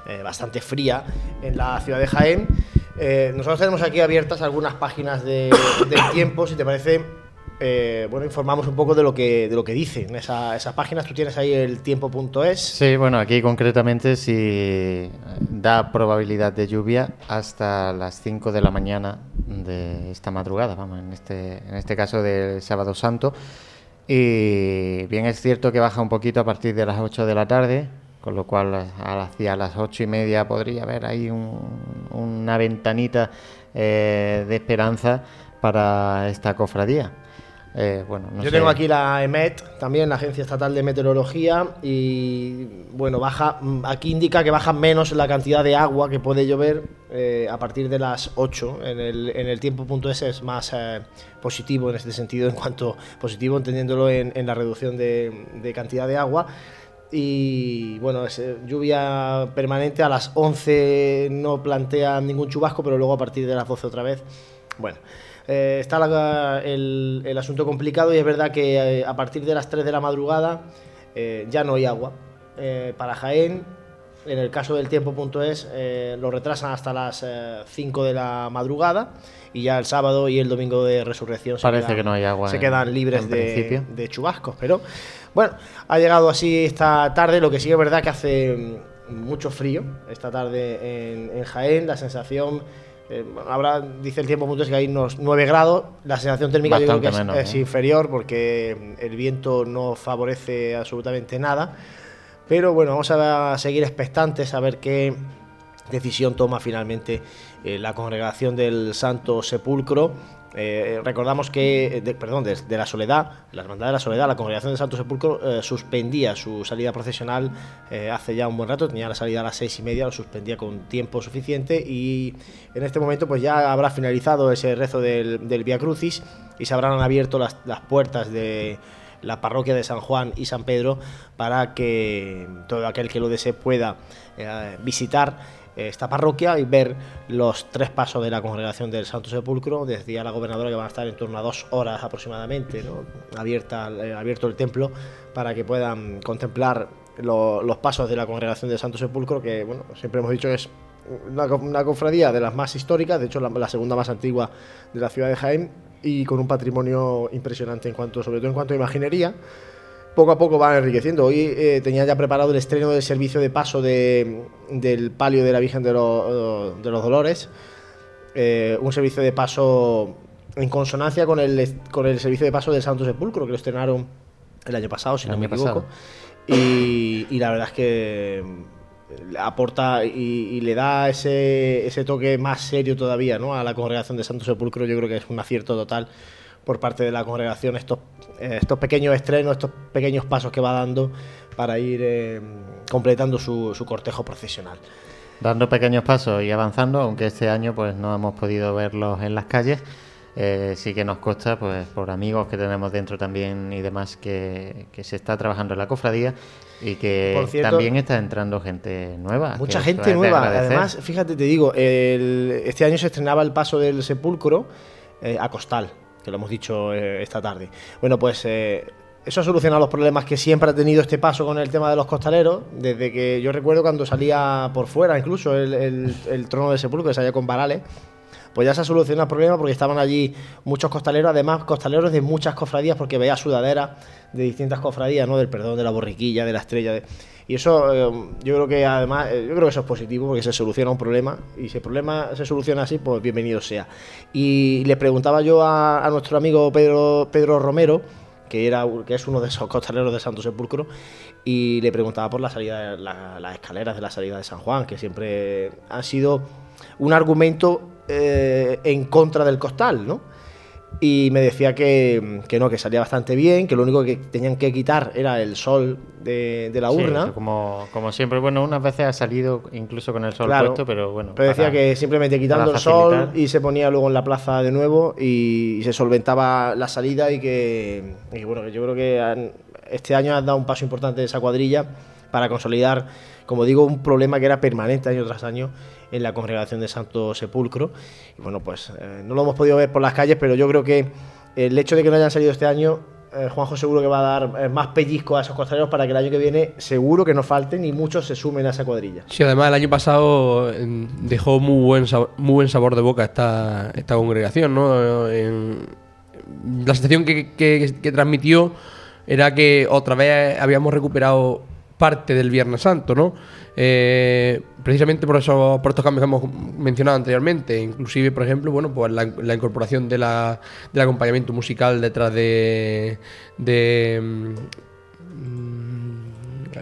eh, bastante fría en la ciudad de Jaén. Eh, nosotros tenemos aquí abiertas algunas páginas de, [COUGHS] del tiempo, si te parece, eh, bueno, informamos un poco de lo que, de lo que dicen esas páginas. Tú tienes ahí el tiempo.es. Sí, bueno, aquí concretamente si da probabilidad de lluvia hasta las 5 de la mañana de esta madrugada, vamos, en este, en este caso del sábado santo. Y bien es cierto que baja un poquito a partir de las 8 de la tarde, con lo cual hacia las ocho y media podría haber ahí una ventanita eh, de esperanza para esta cofradía. Eh, bueno, Yo tengo aquí la EMET, también la Agencia Estatal de Meteorología, y bueno, baja, mm, aquí indica que baja menos la cantidad de agua que puede llover eh, a partir de las 8. En el, en el tiempo.es es más positivo en este sentido, en cuanto positivo entendiéndolo en, la reducción de cantidad de agua y bueno, es, eh, lluvia permanente a las 11 no plantea ningún chubasco, pero luego a partir de las 12 otra vez. Bueno, eh, está el, el, asunto complicado y es verdad que eh, a partir de las 3 de la madrugada ya no hay agua. para Jaén, en el caso del tiempo.es, lo retrasan hasta las 5 de la madrugada y ya el sábado y el domingo de resurrección Parece que no hay agua se quedan libres de, de chubascos, pero bueno, ha llegado así esta tarde, lo que sí es verdad que hace mucho frío esta tarde en, Jaén, la sensación... Eh, habrá, dice el tiempo punto es que hay unos 9 grados. La sensación térmica yo creo que es, ¿eh? inferior porque el viento no favorece absolutamente nada. Pero bueno, vamos a seguir expectantes a ver qué decisión toma finalmente eh, la congregación del Santo Sepulcro Eh, recordamos que, de- perdón, de, de la Soledad, la Hermandad de la Soledad, la Congregación del Santo Sepulcro eh, suspendía su salida procesional eh, hace ya un buen rato, tenía la salida a las seis y media, lo suspendía con tiempo suficiente y en este momento pues ya habrá finalizado ese rezo del, del Via Crucis y se habrán abierto las, las puertas de la parroquia de San Juan y San Pedro para que todo aquel que lo desee pueda eh, visitar eh, esta parroquia y ver los tres pasos de la congregación del Santo Sepulcro. Decía la gobernadora que van a estar en torno a dos horas aproximadamente, ¿no? Abierta, eh, abierto el templo para que puedan contemplar lo- los pasos de la congregación del Santo Sepulcro, que bueno, siempre hemos dicho que es una cofradía de las más históricas, de hecho la, la segunda más antigua de la ciudad de Jaén y con un patrimonio impresionante en cuanto, sobre todo en cuanto a imaginería poco a poco van enriqueciendo. Hoy eh, tenía ya preparado el estreno del servicio de paso de- del palio de la Virgen de, los- de los Dolores. Eh, un servicio de paso en consonancia con el, con el servicio de paso del Santo Sepulcro, que lo estrenaron el año pasado, si El no me equivoco. y la verdad es que mm, aporta y, y le da ese, ese toque más serio todavía ¿no? a la congregación de Santo Sepulcro. Yo creo que es un acierto total por parte de la congregación estos, eh, estos pequeños estrenos, estos pequeños pasos que va dando para ir eh, completando su, su cortejo procesional. dando pequeños pasos y avanzando, aunque este año pues no hemos podido verlos en las calles. Eh, sí que nos consta, pues por amigos que tenemos dentro también y demás, que, que se está trabajando en la cofradía y que cierto- también está entrando gente nueva. Mucha gente nueva. Además, fíjate, te digo, el- este año se estrenaba el paso del sepulcro eh, a Costal, que lo hemos dicho eh, esta tarde. Bueno, pues eh, eso ha solucionado los problemas que siempre ha tenido este paso con el tema de los costaleros, desde que yo recuerdo cuando salía por fuera, incluso el, el- trono del sepulcro, que salía con varales. Pues ya se ha solucionado el problema porque estaban allí muchos costaleros, además costaleros de muchas cofradías, porque veía sudaderas de distintas cofradías, ¿no? Del perdón, de la borriquilla, de la estrella. de- Y eso eh, yo creo que además, eh, yo creo que eso es positivo porque se soluciona un problema y si el problema se soluciona así, pues bienvenido sea. Y le preguntaba yo a, nuestro amigo Pedro, Pedro Romero, que, era, que es uno de esos costaleros de Santo Sepulcro, y le preguntaba por la salida, la- las escaleras de la salida de San Juan, que siempre han sido un argumento eh, en contra del costal, ¿no? Y me decía que, que no, que salía bastante bien, que lo único que tenían que quitar era el sol de, de la urna. como, como siempre, bueno, unas veces ha salido incluso con el sol Claro, puesto, pero bueno. Pero decía para- que simplemente quitando el sol y se ponía luego en la plaza de nuevo y, se solventaba la salida y que, y bueno, que yo creo que han- este año han dado un paso importante de esa cuadrilla para consolidar, como digo, un problema que era permanente año tras año en la congregación de Santo Sepulcro. Y bueno, pues eh, no lo hemos podido ver por las calles, pero yo creo que el hecho de que no hayan salido este año, eh, Juanjo seguro que va a dar eh, más pellizco a esos costaleros para que el año que viene seguro que no falten y muchos se sumen a esa cuadrilla. Sí, además el año pasado em, dejó muy buen sabor, muy buen sabor de boca esta, esta congregación, ¿no? La sensación que- que transmitió era que otra vez habíamos recuperado parte del Viernes Santo, ¿no? Eh, precisamente por eso, por estos cambios que hemos mencionado anteriormente, inclusive, por ejemplo, bueno, pues la, la incorporación de la, del acompañamiento musical detrás de, de mm,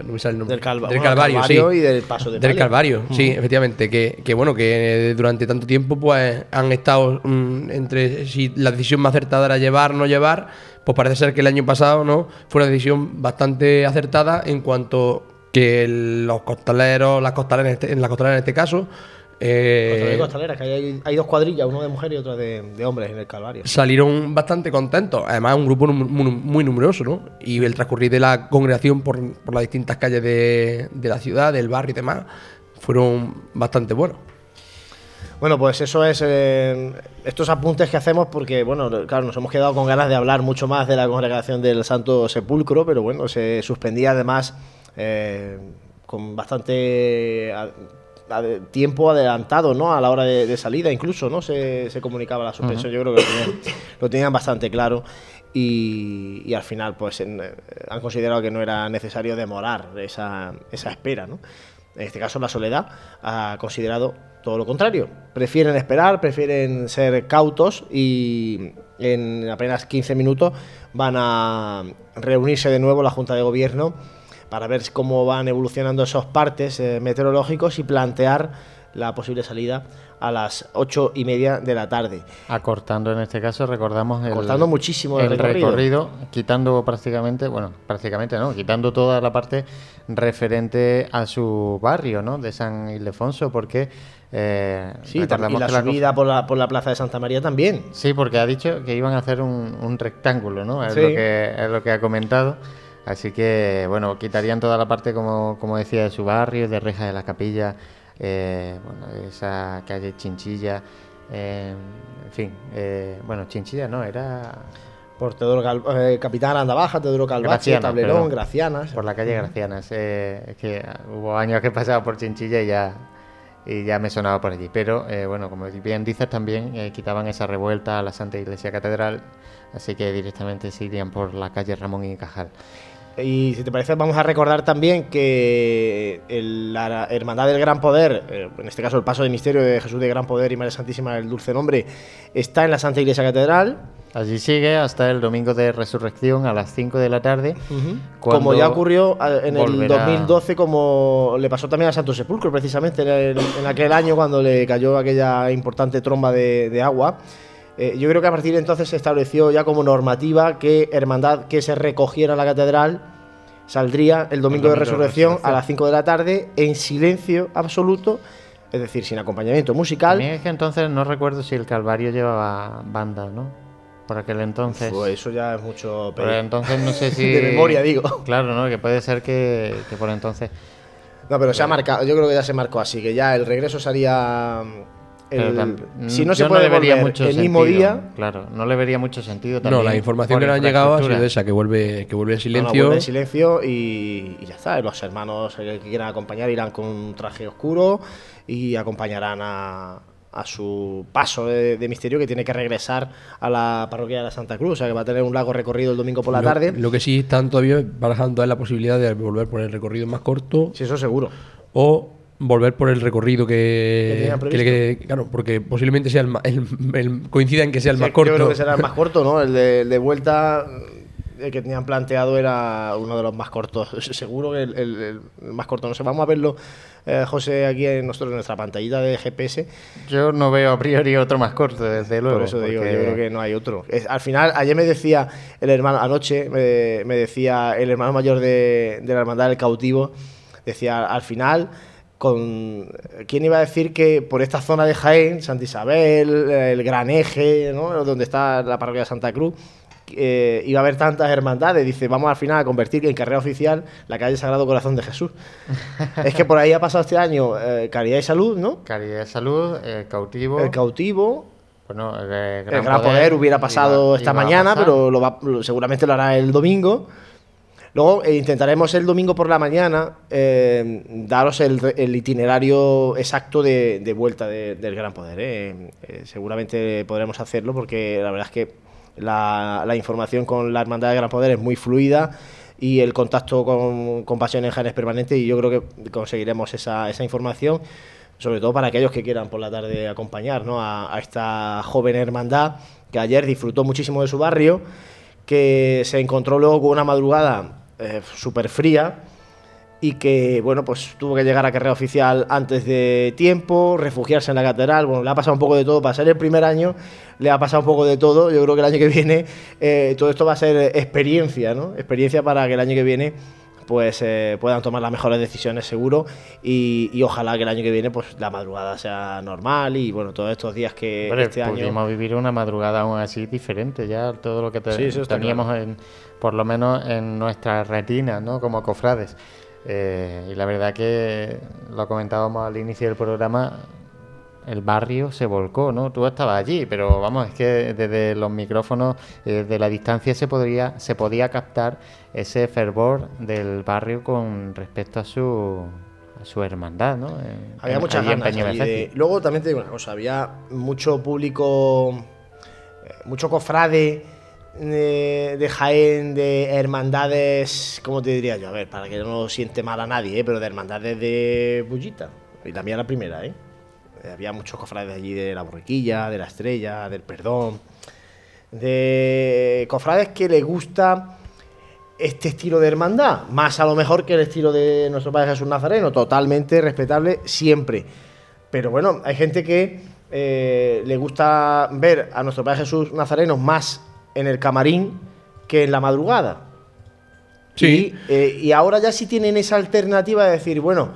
no me sale el nombre. Del Calva- Del bueno, Calvario, Calvario sí. y del Paso de Del. Calvario, sí, efectivamente. Que, que bueno, que durante tanto tiempo pues han estado mm, entre si la decisión más acertada era llevar o no llevar, pues parece ser que el año pasado no fue una decisión bastante acertada en cuanto que los costaleros, las costaleras en, este- en la costalera en este caso, eh, Costalera y costalera, que hay, hay dos cuadrillas, una de mujeres y otra de, de hombres en el Calvario. salieron bastante contentos. Además, un grupo muy, muy numeroso, ¿no? Y el transcurrir de la congregación por, por las distintas calles de, de la ciudad, del barrio y demás, fueron bastante buenos. Bueno, pues eso es eh, estos apuntes que hacemos porque, bueno, claro, nos hemos quedado con ganas de hablar mucho más de la congregación del Santo Sepulcro, pero bueno, se suspendía además eh, con bastante a- a- tiempo adelantado, ¿no? A la hora de, de salida, incluso, ¿no? Se, se comunicaba la suspensión. Yo creo que lo tenían, lo tenían bastante claro. Y, y al final, pues en- han considerado que no era necesario demorar esa, esa espera, ¿no? En este caso, la Soledad ha considerado todo lo contrario. Prefieren esperar, prefieren ser cautos y en apenas 15 minutos van a reunirse de nuevo la Junta de Gobierno para ver cómo van evolucionando esos partes eh, meteorológicos y plantear la posible salida a las ocho y media de la tarde. Acortando en este caso, recordamos el, Cortando muchísimo el el recorrido. recorrido, quitando prácticamente, bueno, prácticamente no, quitando toda la parte referente a su barrio, ¿no? De San Ildefonso, porque eh, Sí, y la la subida por la, por la plaza de Santa María también. Sí, porque ha dicho que iban a hacer un, un rectángulo, ¿no? Es, Sí. lo que, es lo que ha comentado. Así que, bueno, quitarían toda la parte, como, como decía, de su barrio, de Reja de la Capilla, eh, bueno, esa calle Chinchilla, eh, en fin, bueno, Chinchilla no, era... Por Teodoro Gal- eh, Capitán Aranda Baja, Teodoro Calvache, Gracianas, Tablerón, perdón. Gracianas. Por la calle Gracianas. eh, es que hubo años que he pasado por Chinchilla y ya, y ya me sonaba por allí. Pero eh, bueno, como bien dices, también eh, quitaban esa revuelta a la Santa Iglesia Catedral, así que directamente se irían por la calle Ramón y Cajal. Y si te parece, vamos a recordar también que la Hermandad del Gran Poder, eh, en este caso el Paso de Misterio de Jesús de Gran Poder y María Santísima del Dulce Nombre, está en la Santa Iglesia Catedral. Allí sigue hasta el domingo de resurrección a las 5 de la tarde. Como ya ocurrió eh, en el volverá- 2012, como le pasó también a Santo Sepulcro, precisamente en, el- en aquel año cuando le cayó aquella importante tromba de, de agua. Eh, yo creo que a partir de entonces se estableció ya como normativa que hermandad que se recogiera en la catedral saldría el domingo, de domingo de resurrección a resurrección. las 5 de la tarde en silencio absoluto, es decir, sin acompañamiento musical. mí es que entonces no recuerdo si el Calvario llevaba banda, ¿no? Por aquel entonces. Pues eso ya es mucho Por entonces no sé [LAUGHS] si. De memoria, digo. Claro, ¿no? Que puede ser que, que por entonces. No, pero se ha marcado, yo creo que ya se marcó así, que ya el regreso sería... mm, el- si no se puede le vería volver mucho el mismo día, Claro, no le vería mucho sentido No, también. la información que nos ha llegado ha sido esa, que vuelve, que vuelve en No, no, silencio. vuelve en silencio y, y ya está. Los hermanos eh, que quieran acompañar irán con un traje oscuro y acompañarán a, a su paso de, de misterio que tiene que regresar a la parroquia de la Santa Cruz. O sea que va a tener un largo recorrido el domingo por la Lo- tarde. Lo, que sí están todavía barajando es la posibilidad de volver por el recorrido más corto. Sí, eso seguro. O volver por el recorrido Que que, claro, porque posiblemente sea el, el- el- coincida en que sea el Sí, más corto. Yo creo que será el más corto, ¿no? El de, el de vuelta, el que tenían planteado era uno de los más cortos. [LAUGHS] Seguro que el, el- el más corto. No sé, vamos a verlo, eh, José, aquí en, nosotros, en nuestra pantallita de GPS. Yo no veo a priori otro más corto, desde luego. Por eso digo, yo creo que no hay otro. Es- al final, ayer me decía el hermano, anoche me, me decía el hermano mayor de, de la Hermandad del Cautivo, decía al final, con ¿quién iba a decir que por esta zona de Jaén, Santa Isabel, el Gran Eje, ¿no? donde está la parroquia de Santa Cruz, eh, iba a haber tantas hermandades? Dice, vamos al final a convertir en carrera oficial la calle Sagrado Corazón de Jesús. [LAUGHS] es que por ahí ha pasado este año eh, Caridad y Salud, ¿no? Caridad de Salud, el cautivo. El cautivo, Bueno, el, Gran, el Gran Poder, hubiera pasado iba- esta iba mañana, pero lo va- lo- seguramente lo hará el domingo. Luego eh, intentaremos el domingo por la mañana eh, daros el, itinerario exacto de, de vuelta de- del Gran Poder. ¿eh? Eh, seguramente podremos hacerlo porque la verdad es que la, información con la Hermandad del Gran Poder es muy fluida y el contacto con, con Pasión en Jaén es permanente y yo creo que conseguiremos esa, esa información sobre todo para aquellos que quieran por la tarde acompañar ¿no? a, a esta joven hermandad que ayer disfrutó muchísimo de su barrio, que se encontró luego con una madrugada eh, súper fría y que bueno pues tuvo que llegar a carrera oficial antes de tiempo, refugiarse en la catedral, bueno, le ha pasado un poco de todo, para ser el primer año le ha pasado un poco de todo, yo creo que el año que viene eh, todo esto va a ser experiencia, ¿no? Experiencia para que el año que viene pues eh, puedan tomar las mejores decisiones seguro y, y ojalá que el año que viene pues la madrugada sea normal y bueno todos estos días que este año pudimos vivir una madrugada aún así diferente, ya todo lo que te- Sí, teníamos claro. en, por lo menos en nuestra retina, ¿no? Como cofrades. Eh, y la verdad que lo comentábamos al inicio del programa, el barrio se volcó, ¿no? Tú estabas allí, pero vamos, es que desde los micrófonos, eh, desde la distancia se podría, se podía captar ese fervor del barrio con respecto a su a su hermandad, ¿no? En- había en- muchas ganas de- luego también te digo una cosa había mucho público eh, mucho cofrade de Jaén, de hermandades, ¿cómo te diría yo? A ver, para que no siente mal a nadie, ¿eh? pero de hermandades de Bullita. Y la mía la primera, ¿eh? Eh, Había muchos cofrades allí de la borriquilla, de la estrella, del perdón. De cofrades que les gusta este estilo de hermandad, más a lo mejor que el estilo de nuestro Padre Jesús Nazareno, totalmente respetable siempre. Pero bueno, hay gente que eh, le gusta ver a nuestro Padre Jesús Nazareno más en el camarín que en la madrugada. Sí. Y, eh, y ahora ya sí tienen esa alternativa de decir, bueno,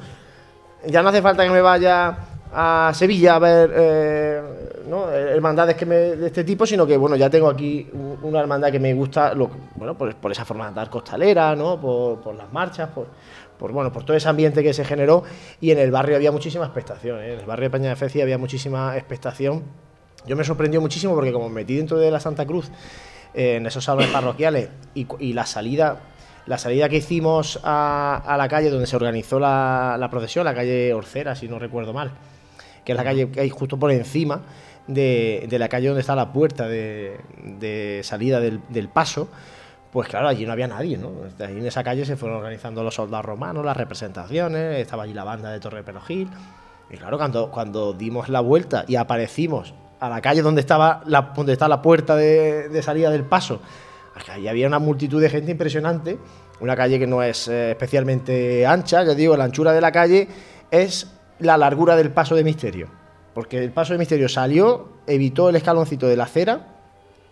ya no hace falta que me vaya a Sevilla a ver eh, ¿no? hermandades que me- de este tipo, sino que bueno, ya tengo aquí un- una hermandad que me gusta, lo- bueno, por, por esa forma de andar costalera, ¿no? por, por las marchas, por, por, bueno, por todo ese ambiente que se generó. Y en el barrio había muchísima expectación, ¿eh? en el barrio de Peña de Feci había muchísima expectación. Yo me sorprendió muchísimo porque como me metí dentro de la Santa Cruz, en esos salones parroquiales, y, la salida la salida que hicimos a, la calle donde se organizó la, procesión, la calle Orcera, si no recuerdo mal, que es la calle que hay justo por encima de, la calle donde está la puerta de, salida del, paso, pues claro, allí no había nadie, ¿no? En esa calle se fueron organizando los soldados romanos, las representaciones, estaba allí la banda de Torre Perogil, y claro, cuando, cuando dimos la vuelta y aparecimos a la calle donde estaba la, donde está la puerta de, salida del paso, Ahí había una multitud de gente impresionante, una calle que no es eh, especialmente ancha, ya digo, la anchura de la calle es la largura del paso de misterio, porque el paso de misterio salió, evitó el escaloncito de la acera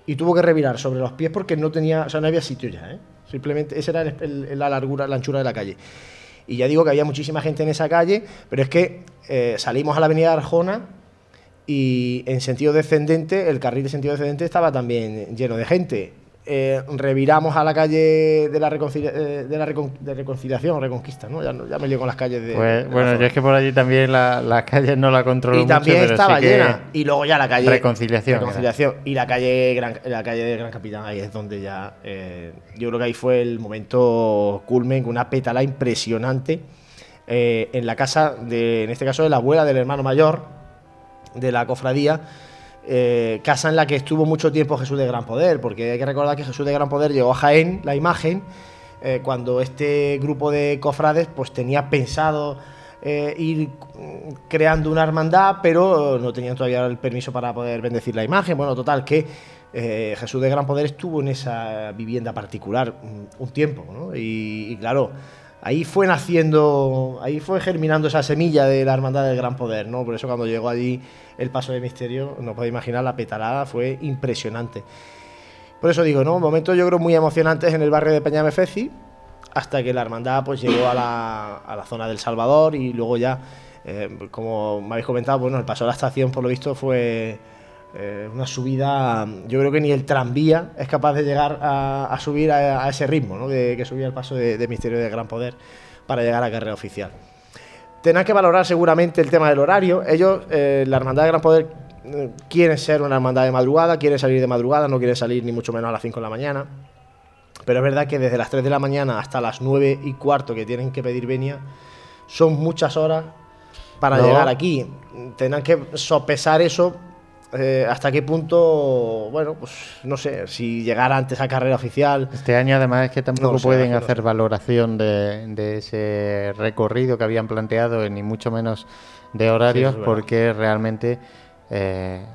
y tuvo que revirar sobre los pies porque no tenía, o sea, no había sitio ya, ¿eh? simplemente esa era la largura, la anchura de la calle. Y ya digo que había muchísima gente en esa calle, pero es que eh, salimos a la avenida Arjona y en sentido descendente, el carril de sentido descendente estaba también lleno de gente. Eh, reviramos a la calle de la, reconcilia- eh, de la recon- de reconciliación o reconquista, ¿no? Ya, no- ya me lío con las calles de. Pues, de la bueno, yo es que por allí también la- las calles no la controlo y mucho, también pero estaba sí llena. Y luego ya la calle. Reconciliación. Reconciliación. Y la calle, Gran, la calle de Gran Capitán, ahí es donde ya. eh, yo creo que ahí fue el momento culmen, con una pétala impresionante. eh, en la casa, de, en este caso, de la abuela del hermano mayor de la cofradía. eh, casa en la que estuvo mucho tiempo Jesús de Gran Poder, porque hay que recordar que Jesús de Gran Poder llegó a Jaén, la imagen, eh, cuando este grupo de cofrades pues tenía pensado eh, ir creando una hermandad, pero no tenían todavía el permiso para poder bendecir la imagen. Bueno, total, que Jesús de Gran Poder estuvo en esa vivienda particular mm, un tiempo, ¿no? y claro, ahí fue naciendo, ahí fue germinando esa semilla de la hermandad del Gran Poder, ¿no? Por eso cuando llegó allí el paso de misterio, no podéis imaginar, la petalada fue impresionante. Por eso digo, ¿no? Momentos yo creo muy emocionantes en el barrio de Peñamefeci, hasta que la hermandad pues llegó a la, a la zona del Salvador y luego ya, eh, como me habéis comentado, bueno, el paso a la estación por lo visto fue eh, una subida, yo creo que ni el tranvía es capaz de llegar a, a subir a, a ese ritmo, ¿no? De, que subía el paso de, de Misterio de Gran Poder para llegar a carrera oficial. Tendrán que valorar seguramente el tema del horario. Ellos, eh, la Hermandad de Gran Poder, eh, quieren ser una hermandad de madrugada, quieren salir de madrugada, no quieren salir ni mucho menos a las 5 de la mañana. Pero es verdad que desde las 3 de la mañana hasta las 9 y cuarto que tienen que pedir venia, son muchas horas para No. llegar aquí. Tendrán que sopesar eso eh, hasta qué punto, bueno, pues no sé, si llegar antes a carrera oficial. Este año además es que tampoco No lo sé, pueden hacer valoración de, de ese recorrido que habían planteado, ni mucho menos de horarios, Sí, porque realmente eh,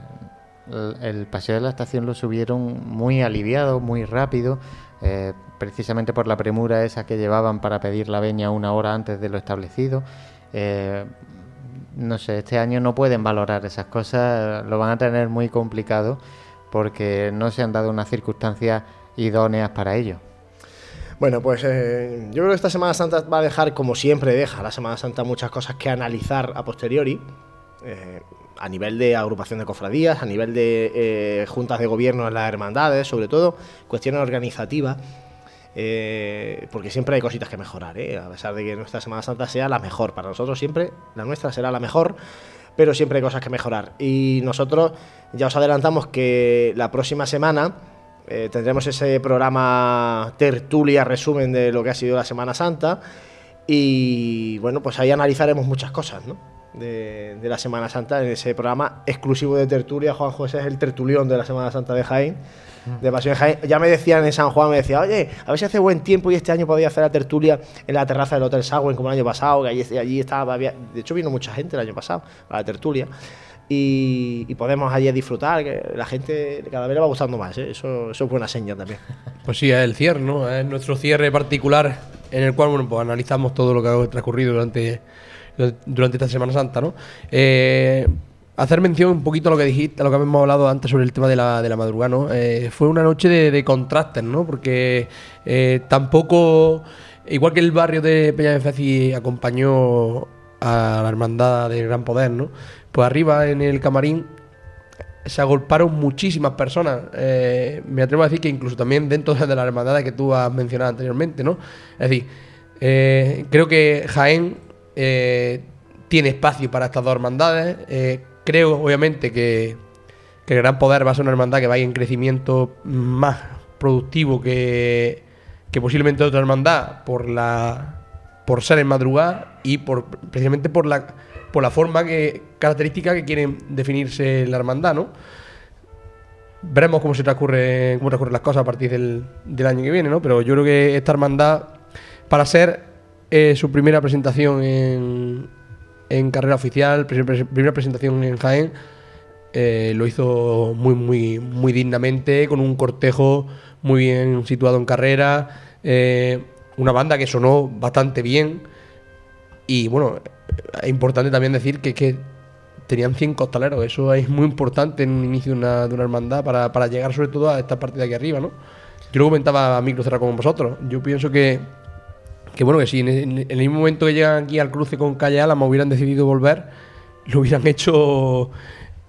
el, el paseo de la estación lo subieron muy aliviado, muy rápido, eh, precisamente por la premura esa que llevaban para pedir la veña una hora antes de lo establecido. Eh, no sé, este año no pueden valorar esas cosas, lo van a tener muy complicado porque no se han dado unas circunstancias idóneas para ello. Bueno, pues eh, yo creo que esta Semana Santa va a dejar, como siempre deja la Semana Santa, muchas cosas que analizar a posteriori. eh, a nivel de agrupación de cofradías, a nivel de eh, juntas de gobierno en las hermandades, sobre todo cuestiones organizativas, eh, porque siempre hay cositas que mejorar, ¿eh? a pesar de que nuestra Semana Santa sea la mejor. Para nosotros siempre la nuestra será la mejor, pero siempre hay cosas que mejorar. Y nosotros ya os adelantamos que la próxima semana eh, tendremos ese programa tertulia, resumen de lo que ha sido la Semana Santa. Y bueno, pues ahí analizaremos muchas cosas, ¿no? De, de la Semana Santa en ese programa exclusivo de tertulia. Juan José es el tertulión de la Semana Santa de Jaén. De Pasión Jaén. Ya me decían en San Juan, me decía, oye, a ver si hace buen tiempo y este año podía hacer la tertulia en la terraza del Hotel Sagüen como el año pasado, que allí, allí estaba, de hecho vino mucha gente el año pasado a la tertulia. Y, y podemos allí disfrutar, que la gente cada vez le va gustando más, ¿eh? eso, eso es buena señal también. Pues sí, es el cierre, ¿no? Es nuestro cierre particular en el cual bueno, pues analizamos todo lo que ha transcurrido durante durante esta Semana Santa, ¿no? Eh, hacer mención un poquito a lo que dijiste, a lo que habíamos hablado antes sobre el tema de la, de la madrugada, ¿no? Eh, fue una noche de, contrastes, ¿no? Porque eh, tampoco, igual que el barrio de Peña de Feci acompañó a la hermandad de Gran Poder, ¿no? Pues arriba en el camarín se agolparon muchísimas personas. Eh, me atrevo a decir que incluso también dentro de las hermandades que tú has mencionado anteriormente, ¿no? Es decir, creo que Jaén tiene espacio para estas dos hermandades. Creo, obviamente, que, que el Gran Poder va a ser una hermandad que vaya en crecimiento más productivo que, que posiblemente otra hermandad por la por ser en madrugada y por precisamente por la por la forma que característica que quieren definirse la hermandad, ¿no? Veremos cómo se transcurre, cómo transcurren las cosas a partir del, del año que viene, ¿no? Pero yo creo que esta hermandad, para ser eh, su primera presentación en, en carrera oficial, primer- primera presentación en Jaén, eh, lo hizo muy, muy, muy dignamente, con un cortejo muy bien situado en carrera, eh, una banda que sonó bastante bien. Y bueno, es importante también decir que, que tenían 100 costaleros, eso es muy importante en un inicio de una, de una hermandad para, para llegar sobre todo a esta parte de aquí arriba, ¿no? Yo lo comentaba a micro cerrado con vosotros, yo pienso que, que bueno, que si en el, en el mismo momento que llegan aquí al cruce con Calle Álamo hubieran decidido volver, lo hubieran hecho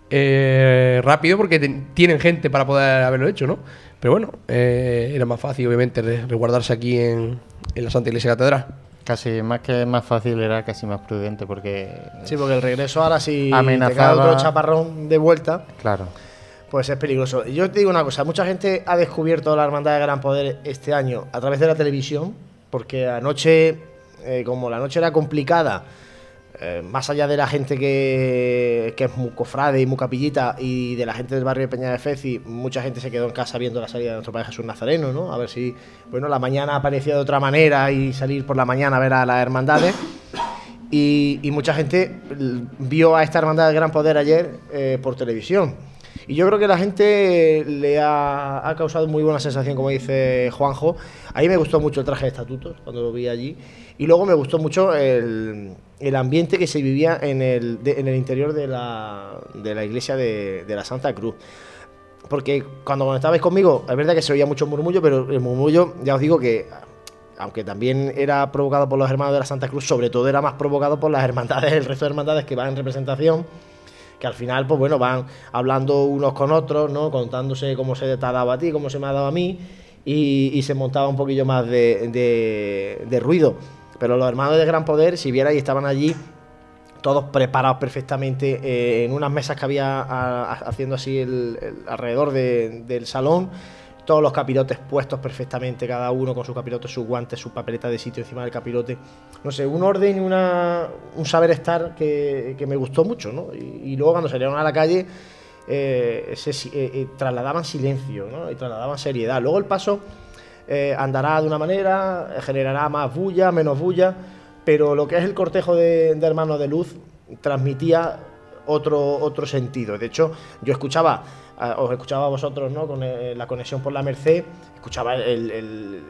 eh, rápido porque tienen gente para poder haberlo hecho, ¿no? Pero bueno, eh, era más fácil, obviamente, re- resguardarse aquí en, en la Santa Iglesia Catedral. Casi más que más fácil era casi más prudente porque Sí, porque el regreso ahora si te cae Amenazaba- otro chaparrón de vuelta, claro. pues es peligroso. Yo te digo una cosa, mucha gente ha descubierto la Hermandad de Gran Poder este año a través de la televisión, porque anoche, eh, como la noche era complicada, eh, más allá de la gente que, es muy cofrade y muy capillita y de la gente del barrio de Peña de mucha gente se quedó en casa viendo la salida de nuestro Padre Jesús Nazareno, ¿no? A ver si, bueno, la mañana aparecía de otra manera y salir por la mañana a ver a las hermandades. Y, mucha gente vio a esta hermandad de gran poder ayer eh, por televisión. Y yo creo que la gente le ha, ha causado muy buena sensación, como dice Juanjo. A mí me gustó mucho el traje de estatutos cuando lo vi allí. Y luego me gustó mucho el, el ambiente que se vivía en el, de- en el interior de la, de la iglesia de, de la Santa Cruz. Porque cuando conectabais conmigo, es verdad que se oía mucho murmullo, pero el murmullo, ya os digo que aunque también era provocado por los hermanos de la Santa Cruz, sobre todo era más provocado por las hermandades, el resto de hermandades que van en representación, que al final, pues bueno, van hablando unos con otros, ¿no? Contándose cómo se te ha dado a ti, cómo se me ha dado a mí, y, se montaba un poquillo más de, de- ruido. Pero los hermanos de Gran Poder, si vierais, estaban allí todos preparados perfectamente eh, en unas mesas que había haciendo así el, alrededor de- del salón, todos los capirotes puestos perfectamente, cada uno con su capirote, sus guantes, su papeleta de sitio encima del capirote. No sé, un orden y un saber estar que, que me gustó mucho, ¿no? Y, luego cuando salieron a la calle eh, eh, eh, trasladaban silencio, ¿no? Y trasladaban seriedad. Luego el paso andará de una manera, generará más bulla, menos bulla, pero lo que es el cortejo de, de hermanos de luz transmitía otro, otro sentido. De hecho, yo escuchaba, os escuchaba a vosotros, ¿no? Con eh, la conexión por la Merced, escuchaba el- el-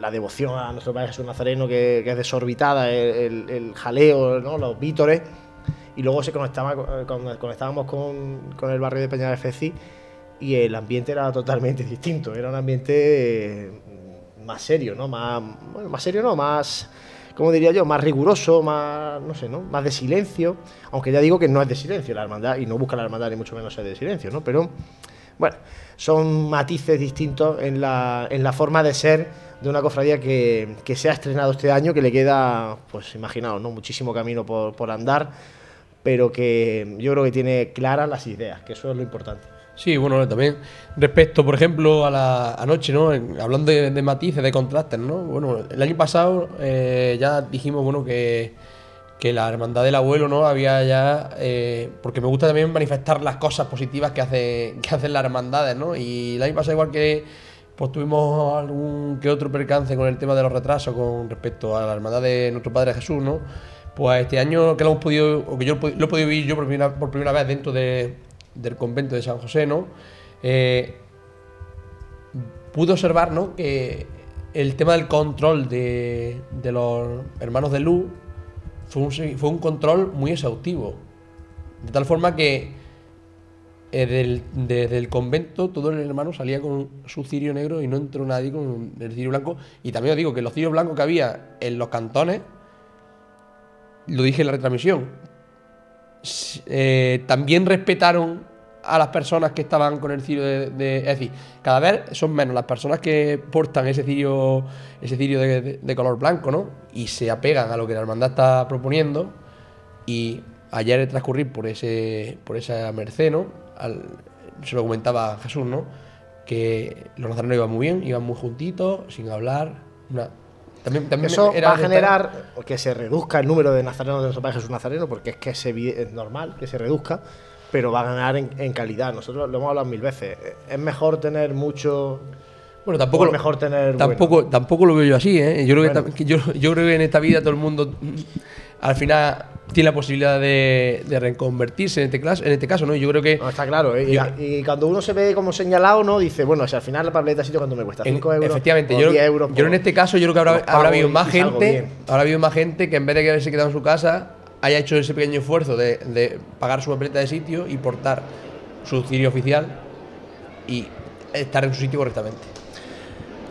la devoción a nuestro Padre Jesús Nazareno, que, que es desorbitada, el, el- el jaleo, ¿no? Los vítores, y luego se conectaba, con- con- conectábamos con, con el barrio de Peña Feci y el ambiente era totalmente distinto, era un ambiente eh, más serio, ¿no? Más, bueno, más serio no, más, ¿cómo diría yo? Más riguroso, más, no sé, ¿no? Más de silencio, aunque ya digo que no es de silencio la hermandad y no busca la hermandad ni mucho menos ser de silencio, ¿no? Pero, bueno, son matices distintos en la, en la forma de ser de una cofradía que, que se ha estrenado este año, que le queda, pues imaginaos, ¿no? Muchísimo camino por, por andar, pero que yo creo que tiene claras las ideas, que eso es lo importante. Sí, bueno, también respecto, por ejemplo, a la anoche, ¿no? Hablando de, matices, de contrastes, ¿no? Bueno, el año pasado eh, ya dijimos, bueno, que, que la hermandad del abuelo, ¿no? Había ya. eh, porque me gusta también manifestar las cosas positivas que, hace, [LAUGHS] que hacen las hermandades, ¿no? Y el año pasado, igual que pues tuvimos algún que otro percance con el tema de los retrasos con respecto a la hermandad de nuestro Padre Jesús, ¿no? Pues este año que lo hemos podido, que yo lo he podido vivir yo por primera, por primera vez dentro de- del convento de San José, ¿no? Eh, pude observar, ¿no? Que el tema del control de, de los hermanos de luz fue un, fue un control muy exhaustivo. De tal forma que eh, del- desde el convento todo el hermano salía con su cirio negro y no entró nadie con el cirio blanco. Y también os digo que los cirios blancos que había en los cantones, lo dije en la retransmisión, eh, también respetaron a las personas que estaban con el cirio de, de- Es decir, cada vez son menos las personas que portan ese cirio, ese cirio de, color blanco, ¿no? Y se apegan a lo que la hermandad está proponiendo. Y ayer transcurrir por ese por esa merced, ¿no? Se lo comentaba Jesús, ¿no? Que los nazarenos iban muy bien, iban muy juntitos, sin hablar. una- También, también Eso va a generar que se reduzca el número de nazarenos de nuestro Padre Jesús Nazareno, porque es que es, es normal que se reduzca, pero va a ganar en, en calidad. Nosotros lo hemos hablado mil veces. Es mejor tener mucho. Bueno, tampoco es mejor tener. Tampoco, tampoco lo veo yo así, ¿eh? Yo creo, que Bueno. tam- que, yo, yo creo que en esta vida todo el mundo al final tiene la posibilidad de, de reconvertirse en este, caso, en este caso, ¿no? Yo creo que. No, está claro, ¿eh? Y- Yo- y, cuando uno se ve como señalado, ¿no? Dice, bueno, si al final la papeleta de sitio cuando me cuesta En- 5 euros. Efectivamente, yo, 10 euros. yo en este caso yo creo que habrá, habrá habido más gente, habrá habido más gente que en vez de haberse quedado en su casa haya hecho ese pequeño esfuerzo de, de pagar su papeleta de sitio y portar su cirio oficial y estar en su sitio correctamente.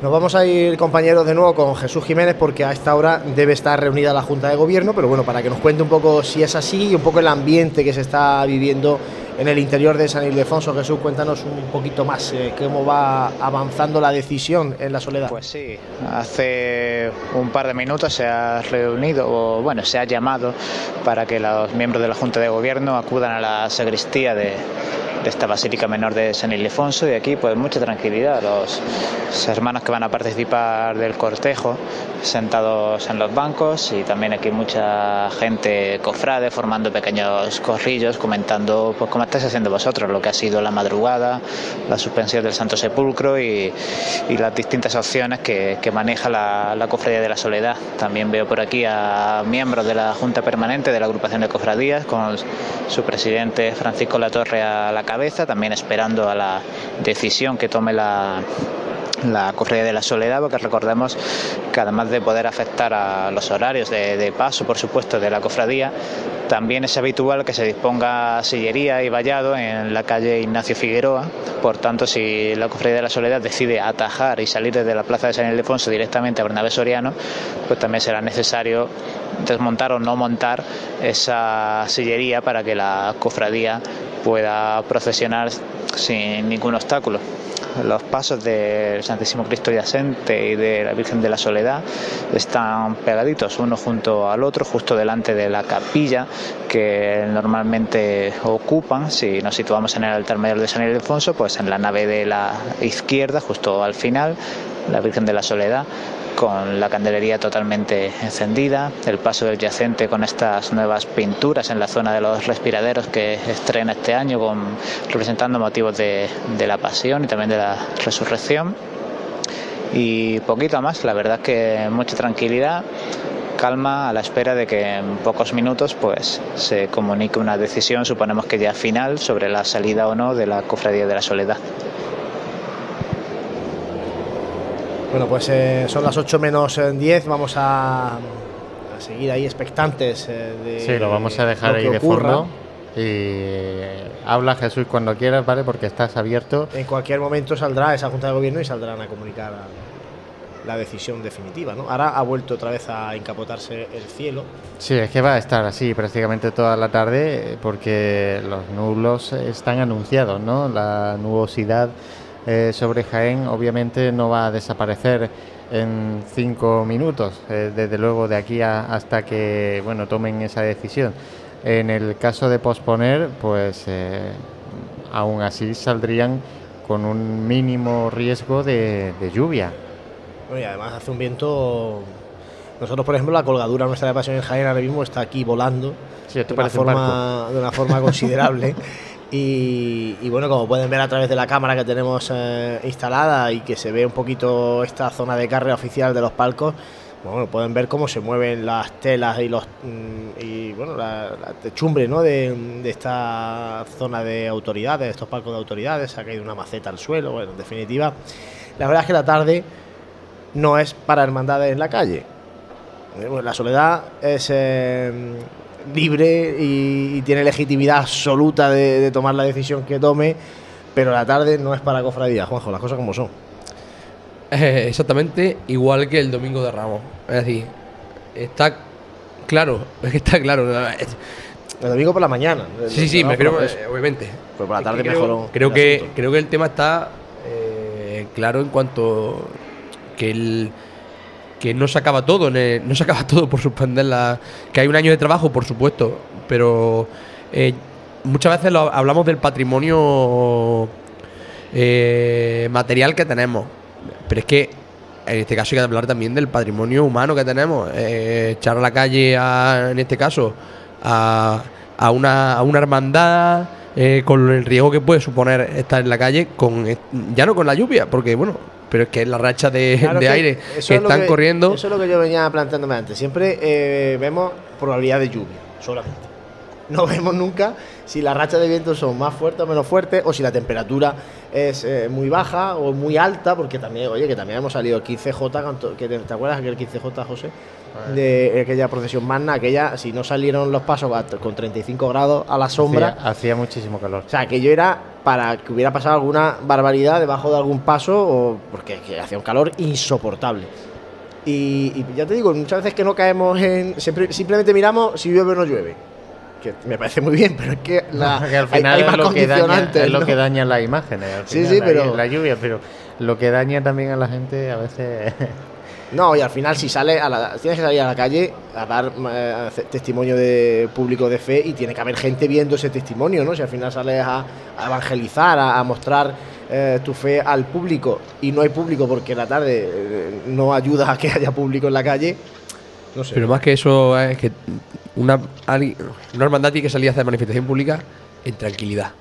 Nos vamos a ir, compañeros, de nuevo con Jesús Jiménez, porque a esta hora debe estar reunida la Junta de Gobierno, pero bueno, para que nos cuente un poco si es así y un poco el ambiente que se está viviendo en el interior de San Ildefonso. Jesús, cuéntanos un poquito más eh, cómo va avanzando la decisión en la soledad. Pues sí, hace un par de minutos se ha reunido, o bueno, se ha llamado para que los miembros de la Junta de Gobierno acudan a la sacristía de, de esta Basílica Menor de San Ildefonso y aquí pues mucha tranquilidad, los, hermanos que van a participar del cortejo sentados en los bancos y también aquí mucha gente cofrade formando pequeños corrillos comentando pues como estáis haciendo vosotros, lo que ha sido la madrugada, la suspensión del Santo Sepulcro y, y las distintas opciones que, maneja la, la Cofradía de la Soledad. También veo por aquí a miembros de la Junta Permanente de la agrupación de cofradías con su presidente Francisco Latorre a la cabeza, también esperando a la decisión que tome la la Cofradía de la Soledad, porque recordemos que además de poder afectar a los horarios de, de paso, por supuesto, de la cofradía, también es habitual que se disponga sillería y vallado en la calle Ignacio Figueroa. Por tanto, si la Cofradía de la Soledad decide atajar y salir desde la plaza de San Ildefonso directamente a Bernabé Soriano, pues también será necesario desmontar o no montar esa sillería para que la cofradía pueda procesionar sin ningún obstáculo los pasos del Santísimo Cristo Yacente y de la Virgen de la Soledad están pegaditos uno junto al otro, justo delante de la capilla que normalmente ocupan, si nos situamos en el altar mayor de San Ildefonso, pues en la nave de la izquierda, justo al final, la Virgen de la Soledad con la candelería totalmente encendida, el paso del yacente con estas nuevas pinturas en la zona de los respiraderos que estrena este año, con, representando motivos de, de la pasión y también de la resurrección. Y poquito más, la verdad que mucha tranquilidad, calma a la espera de que en pocos minutos pues se comunique una decisión, suponemos que ya final, sobre la salida o no de la Cofradía de la Soledad. Bueno, pues eh, son las 8 menos eh, 10, vamos a, a seguir ahí expectantes eh, de Sí, lo vamos a dejar ahí de ocurra. fondo. Y habla Jesús cuando quieras, ¿vale? Porque estás abierto. En cualquier momento saldrá esa Junta de Gobierno y saldrán a comunicar la decisión definitiva, ¿no? Ahora ha vuelto otra vez a encapotarse el cielo. Sí, es que va a estar así prácticamente toda la tarde porque los nublos están anunciados, ¿no? La nubosidad eh, sobre Jaén obviamente no va a desaparecer en cinco minutos, eh, desde luego de aquí a- hasta que, bueno, tomen esa decisión. En el caso de posponer, pues eh, aún así saldrían con un mínimo riesgo de, de lluvia. Bueno, y además hace un viento. Nosotros, por ejemplo, la colgadura nuestra de pasión en Jaén ahora mismo está aquí volando Sí, de, una un forma, de una forma [LAUGHS] considerable. Y, y bueno, como pueden ver a través de la cámara que tenemos eh, instalada y que se ve un poquito esta zona de carrera oficial de los palcos, bueno, pueden ver cómo se mueven las telas y los mm, y bueno la, la techumbre ¿no? de, esta zona de autoridades, de estos palcos de autoridades, ha caído una maceta al suelo, bueno, en definitiva, la verdad es que la tarde no es para hermandades en la calle. Eh, la soledad es eh, libre y, tiene legitimidad absoluta de, de tomar la decisión que tome, pero la tarde no es para cofradía, Juanjo, las cosas como son. Eh, exactamente igual que el domingo de Ramos. Es decir, está claro, [LAUGHS] es que está claro. El domingo por la mañana. Sí, sí, me refiero eh, obviamente. Pero por la tarde creo, mejoró Creo que, asunto. creo que el tema está eh, claro en cuanto que el que no se acaba todo, no se acaba [LAUGHS] todo por suspender la. Que hay un año de trabajo, por supuesto, pero eh, muchas veces lo- hablamos del patrimonio eh, material que tenemos, pero es que en este caso hay que hablar también del patrimonio humano que tenemos. Eh, echar a la calle, a- en este caso, a, a una, a una hermandad eh, con el riesgo que puede suponer estar en la calle, con ya no con la lluvia, porque bueno, pero es que la racha de, Claro de que aire que es están corriendo. Eso es lo que yo venía planteándome antes. Siempre eh, vemos probabilidad de lluvia, solamente. [LAUGHS] No vemos nunca si las rachas de viento son más fuertes o menos fuertes, o si la temperatura es eh, muy baja o muy alta, porque también, oye, que también hemos salido 15J, canto- que te, ¿te acuerdas aquel 15J, José? De aquella procesión magna, aquella, si no salieron los pasos con 35 grados a la sombra, Hacía, hacía muchísimo calor. o sea, aquello era para que hubiera pasado alguna barbaridad debajo de algún paso, o porque que hacía un calor insoportable. Y, y ya te digo, muchas veces que no caemos en. siempre- simplemente miramos si llueve o no llueve. Que me parece muy bien, pero es que, la, [LAUGHS] que al final hay es, más lo que daña, es lo ¿no? que daña las imágenes. al Sí, final, sí, pero- La lluvia, pero lo que daña también a la gente a veces. [LAUGHS] No, y al final si sales a la, tienes que salir a la calle a dar eh, testimonio de público de fe y tiene que haber gente viendo ese testimonio, ¿no? Si al final sales a, a evangelizar, a, a mostrar eh, tu fe al público y no hay público porque la tarde eh, no ayuda a que haya público en la calle, Pero más que eso es que una, una hermandad tiene que salir a hacer manifestación pública en tranquilidad.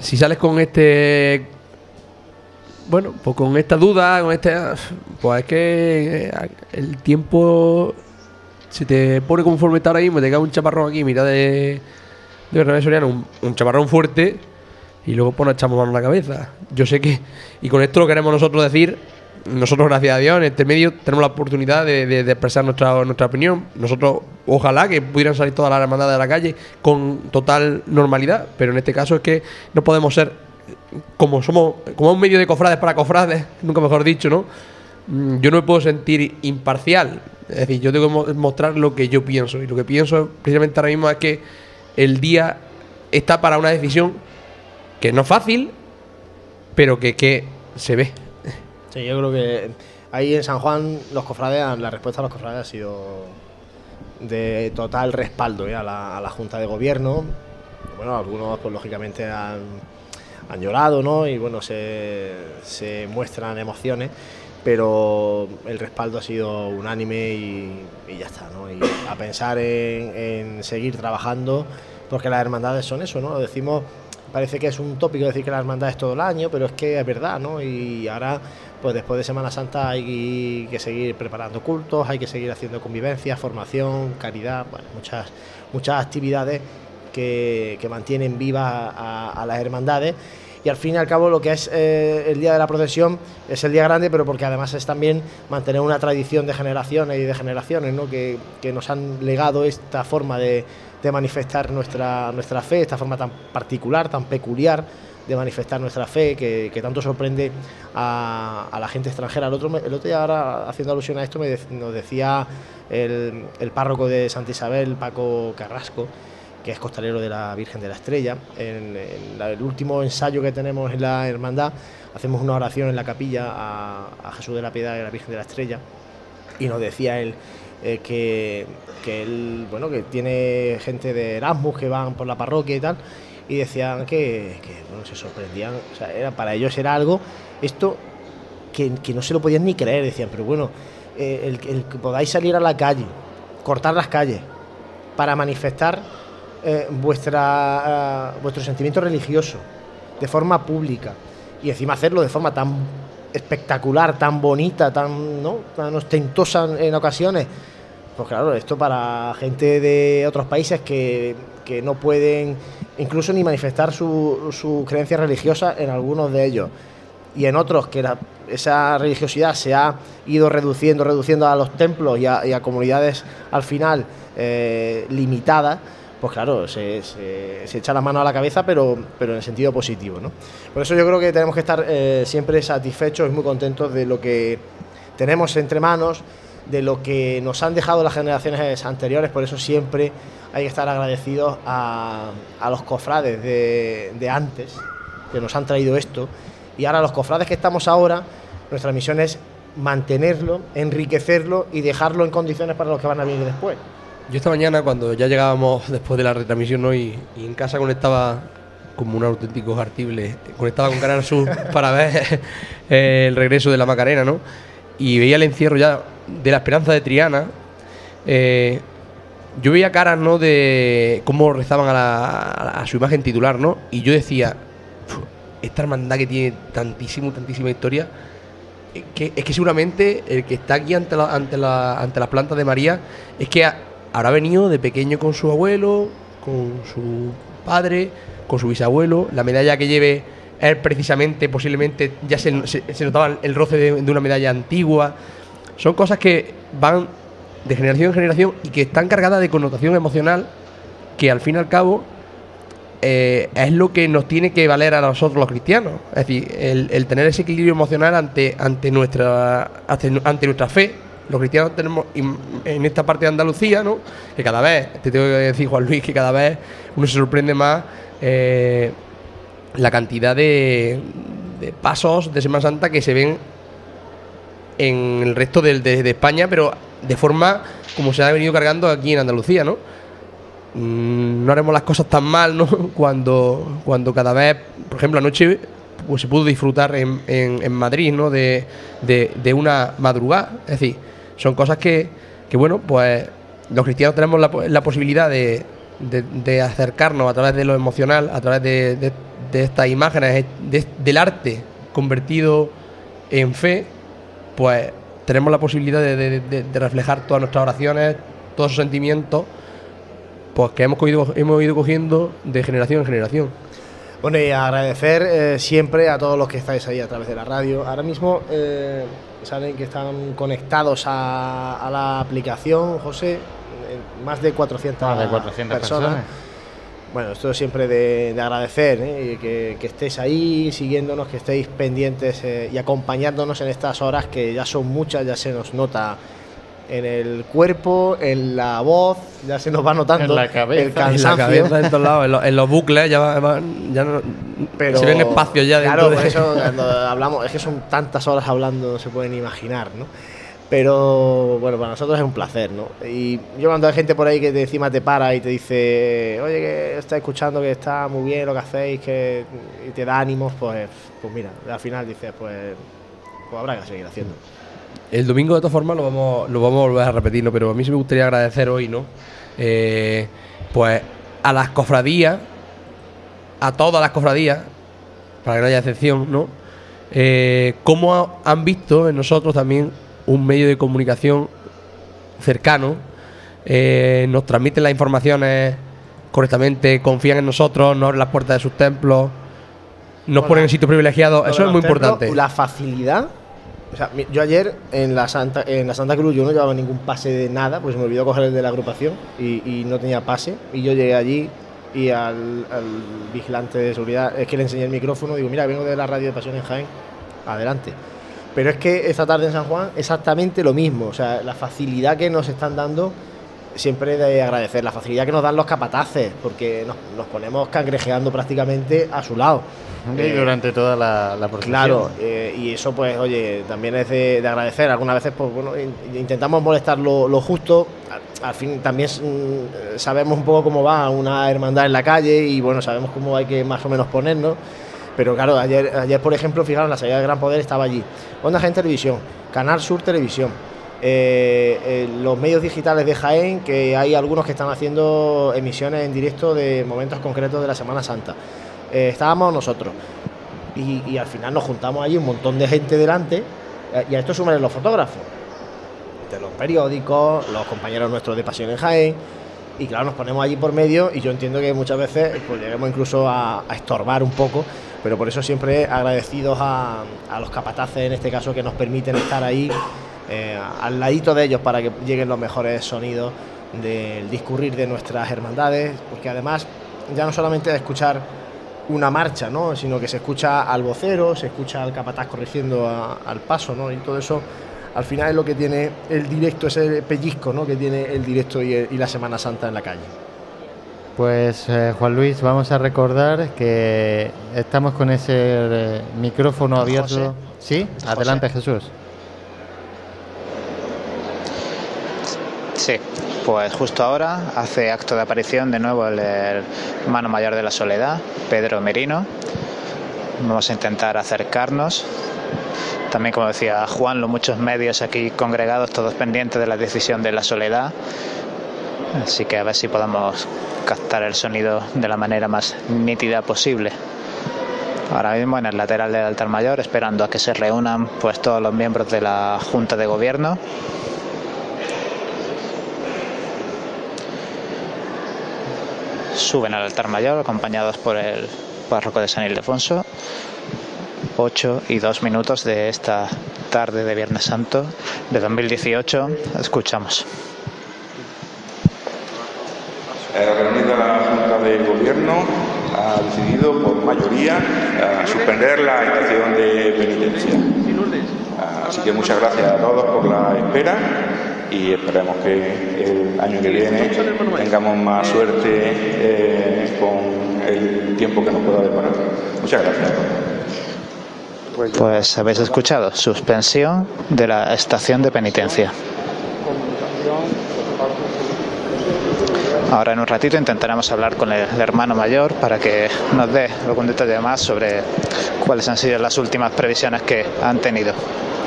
Si sales con este. Bueno, pues con esta duda, con este. Pues es que eh, el tiempo se te pone conforme está ahora mismo, te cae un chaparrón aquí, mira de. De Bernabé Soriano, un, un chaparrón fuerte, y luego pues nos echamos mano a la cabeza. Yo sé que. Y con esto lo queremos nosotros decir. Nosotros, gracias a Dios, en este medio tenemos la oportunidad de, expresar nuestra, nuestra opinión. Nosotros, ojalá que pudieran salir todas las hermandades de la calle con total normalidad, pero en este caso es que no podemos ser como somos, como un medio de cofrades para cofrades, [LAUGHS] nunca mejor dicho, ¿no? Mm, Yo no me puedo sentir imparcial. Es decir, yo tengo que mo- mostrar lo que yo pienso. Y lo que pienso precisamente ahora mismo es que el día está para una decisión que no es fácil, pero que, que se ve. Sí, yo creo que ahí en San Juan los cofrades, la respuesta a los cofrades ha sido de total respaldo ¿eh? a, la, Junta de Gobierno. Bueno, algunos pues lógicamente han, han llorado, ¿no? Y bueno, se, se muestran emociones, pero el respaldo ha sido unánime y, y ya está, ¿no? Y a pensar en, en seguir trabajando, porque las hermandades son eso, ¿no? Lo decimos parece que es un tópico decir que la hermandad es todo el año, pero es que es verdad, ¿no? Y ahora, pues después de Semana Santa hay que seguir preparando cultos, hay que seguir haciendo convivencia, formación, caridad, bueno, muchas, muchas actividades que, que mantienen vivas a, a las hermandades. Y al fin y al cabo lo que es eh, el día de la procesión es el día grande, pero porque además es también mantener una tradición de generaciones y de generaciones, ¿no? que, que nos han legado esta forma de, de manifestar nuestra, nuestra fe, esta forma tan particular, tan peculiar de manifestar nuestra fe, que, que tanto sorprende a, a la gente extranjera. El otro, el otro día, ahora haciendo alusión a esto, me nos decía el, el párroco de Santa Isabel, Paco Carrasco, que es costalero de la Virgen de la Estrella. En, el último ensayo que tenemos en la hermandad, hacemos una oración en la capilla a, a Jesús de la Piedad y la Virgen de la Estrella, y nos decía él eh, que, que él, bueno, que tiene gente de Erasmus que van por la parroquia y tal, y decían que, que, bueno, se sorprendían, o sea, era, para ellos era algo, esto que, que no se lo podían ni creer, decían, pero bueno, eh, el, que podáis salir a la calle, cortar las calles, para manifestar eh, vuestra, eh, vuestro sentimiento religioso de forma pública y encima hacerlo de forma tan espectacular, tan bonita, tan, ¿no? tan ostentosa en, en ocasiones. Pues claro, esto para gente de otros países que, que no pueden incluso ni manifestar su, su creencia religiosa en algunos de ellos. y en otros que esa religiosidad se ha ido reduciendo, reduciendo a los templos y a, comunidades al final eh, limitadas, pues claro, se echa la mano a la cabeza, pero, pero en el sentido positivo. ¿no? Por eso yo creo que tenemos que estar eh, siempre satisfechos y muy contentos de lo que tenemos entre manos, de lo que nos han dejado las generaciones anteriores, por eso siempre hay que estar agradecidos a, a los cofrades de, de antes, que nos han traído esto, y ahora los cofrades que estamos ahora, nuestra misión es mantenerlo, enriquecerlo y dejarlo en condiciones para los que van a venir después. Yo esta mañana, cuando ya llegábamos después de la retransmisión ¿no? y, y en casa conectaba como un auténtico jartible, conectaba con Canal Sur [LAUGHS] para ver eh, el regreso de la Macarena, ¿no? Y veía el encierro ya de la esperanza de Triana. eh, yo veía caras, ¿no? De cómo rezaban a, la- a su imagen titular, ¿no? Y yo decía, "Fu, esta hermandad que tiene tantísimo, tantísima historia, que, es que seguramente el que está aquí ante la, ante la, ante las plantas de María es que ha- habrá venido de pequeño con su abuelo, con su padre, con su bisabuelo. La medalla que lleve él precisamente, posiblemente ya se, se- se notaba el roce de, una medalla antigua. Son cosas que van de generación en generación y que están cargadas de connotación emocional que al fin y al cabo eh, es lo que nos tiene que valer a nosotros los cristianos. Es decir, el, tener ese equilibrio emocional ante, ante, nuestra, ante, nuestra fe. Los cristianos tenemos en esta parte de Andalucía, ¿no? que cada vez, te tengo que decir, Juan Luis, que cada vez uno se sorprende más eh, la cantidad de, pasos de Semana Santa que se ven en el resto de, de España, pero de forma como se ha venido cargando aquí en Andalucía, ¿no? Mm, no haremos las cosas tan mal, ¿no? [LAUGHS] Cuando, cuando cada vez, por ejemplo, anoche pues se pudo disfrutar en, Madrid, ¿no? De, de- una madrugada. Es decir, son cosas que, que, bueno, pues los cristianos tenemos la, la posibilidad de acercarnos a través de lo emocional, a través de, de- estas imágenes, de- del arte convertido en fe, pues tenemos la posibilidad de, de- de- de reflejar todas nuestras oraciones, todos esos sentimientos, pues que hemos, cogido- hemos ido cogiendo de generación en generación. Bueno, y agradecer eh, siempre a todos los que estáis ahí a través de la radio. Ahora mismo eh, saben que están conectados a, a la aplicación, José, eh, más de 400, Más de 400 personas. Bueno, esto es siempre de, de agradecer, ¿eh? que, que estéis ahí siguiéndonos, que estéis pendientes eh, y acompañándonos en estas horas que ya son muchas, ya se nos nota en el cuerpo, en la voz, ya se nos va notando En la cabeza. el En la cansancio. cabeza, en todos lados, en, los, en los bucles, ya, va- va- ya no, Pero, se ven espacios ya dentro Claro, de... por eso cuando hablamos, es que son tantas horas hablando, no se pueden imaginar, ¿no? Pero bueno, para nosotros es un placer, ¿no? Y yo cuando hay gente por ahí que de encima te para y te dice, oye, que está escuchando, que está muy bien lo que hacéis, que te da ánimos, pues, pues mira, al final dices, pues, pues habrá que seguir haciendo. El domingo, de todas formas, lo vamos, lo vamos a volver a repetir, ¿no? Pero a mí sí me gustaría agradecer hoy, ¿no? Eh, pues a las cofradías, a todas las cofradías, para que no haya excepción, ¿no? Eh, cómo han visto en nosotros también un medio de comunicación cercano, eh, nos transmiten las informaciones correctamente, confían en nosotros, nos abren las puertas de sus templos, nos Bueno, ponen en sitios privilegiados, eso es muy templos, importante. La facilidad. O sea, yo ayer en la Santa en la Santa Cruz yo no llevaba ningún pase de nada, pues me olvidó coger el de la agrupación y, y no tenía pase. Y yo llegué allí y al, al vigilante de seguridad es que le enseñé el micrófono, digo, mira, vengo de la radio de Pasión en Jaén, adelante. Pero es que esta tarde en San Juan exactamente lo mismo, o sea, la facilidad que nos están dando siempre de agradecer, la facilidad que nos dan los capataces, porque nos, nos ponemos cangrejeando prácticamente a su lado. Y Eh, durante toda la, la procesión. Claro, eh, y eso pues, oye, también es de, de agradecer. Algunas veces, pues bueno, in- intentamos molestar lo, lo justo. Al, al fin también mm, sabemos un poco cómo va una hermandad en la calle y bueno, sabemos cómo hay que más o menos ponernos. Pero claro, ayer, ayer por ejemplo, fijaron, la salida de Gran Poder estaba allí. Onda Gente Televisión, Canal Sur Televisión, eh, eh, los medios digitales de Jaén, que hay algunos que están haciendo emisiones en directo de momentos concretos de la Semana Santa. Eh, estábamos nosotros. Y, al final nos juntamos allí un montón de gente delante. Y a esto suman los fotógrafos. De los periódicos, los compañeros nuestros de Pasión en Jaén. y claro, nos ponemos allí por medio y yo entiendo que muchas veces pues lleguemos incluso a, estorbar un poco, pero por eso siempre agradecidos a, los capataces en este caso que nos permiten estar ahí eh, al ladito de ellos para que lleguen los mejores sonidos del discurrir de nuestras hermandades, porque además ya no solamente de escuchar una marcha, ¿no? sino que se escucha al vocero, se escucha al capataz corrigiendo al paso, ¿no? y todo eso al final es lo que tiene el directo, ese pellizco ¿no? que tiene el directo y, la Semana Santa en la calle. Pues eh, Juan Luis, vamos a recordar que estamos con ese eh, micrófono abierto. Sí, adelante Jesús. Sí, pues justo ahora hace acto de aparición de nuevo el hermano mayor de la soledad, Pedro Merino. Vamos a intentar acercarnos también, como decía Juan, los muchos medios aquí congregados, todos pendientes de la decisión de la soledad. Así que a ver si podemos captar el sonido de la manera más nítida posible. Ahora mismo en el lateral del altar mayor, esperando a que se reúnan pues todos los miembros de la Junta de Gobierno. Suben al altar mayor acompañados por el párroco de San Ildefonso 8 y 2 minutos de esta tarde de Viernes Santo de 2018. Escuchamos. La reunida la Junta de Gobierno ha decidido por mayoría eh, suspender la estación de penitencia. Así que muchas gracias a todos por la espera y esperemos que el año que viene tengamos más suerte eh, con el tiempo que nos pueda deparar. Muchas gracias. Pues habéis escuchado, suspensión de la estación de penitencia. Ahora en un ratito intentaremos hablar con el hermano mayor para que nos dé algún detalle más sobre cuáles han sido las últimas previsiones que han tenido.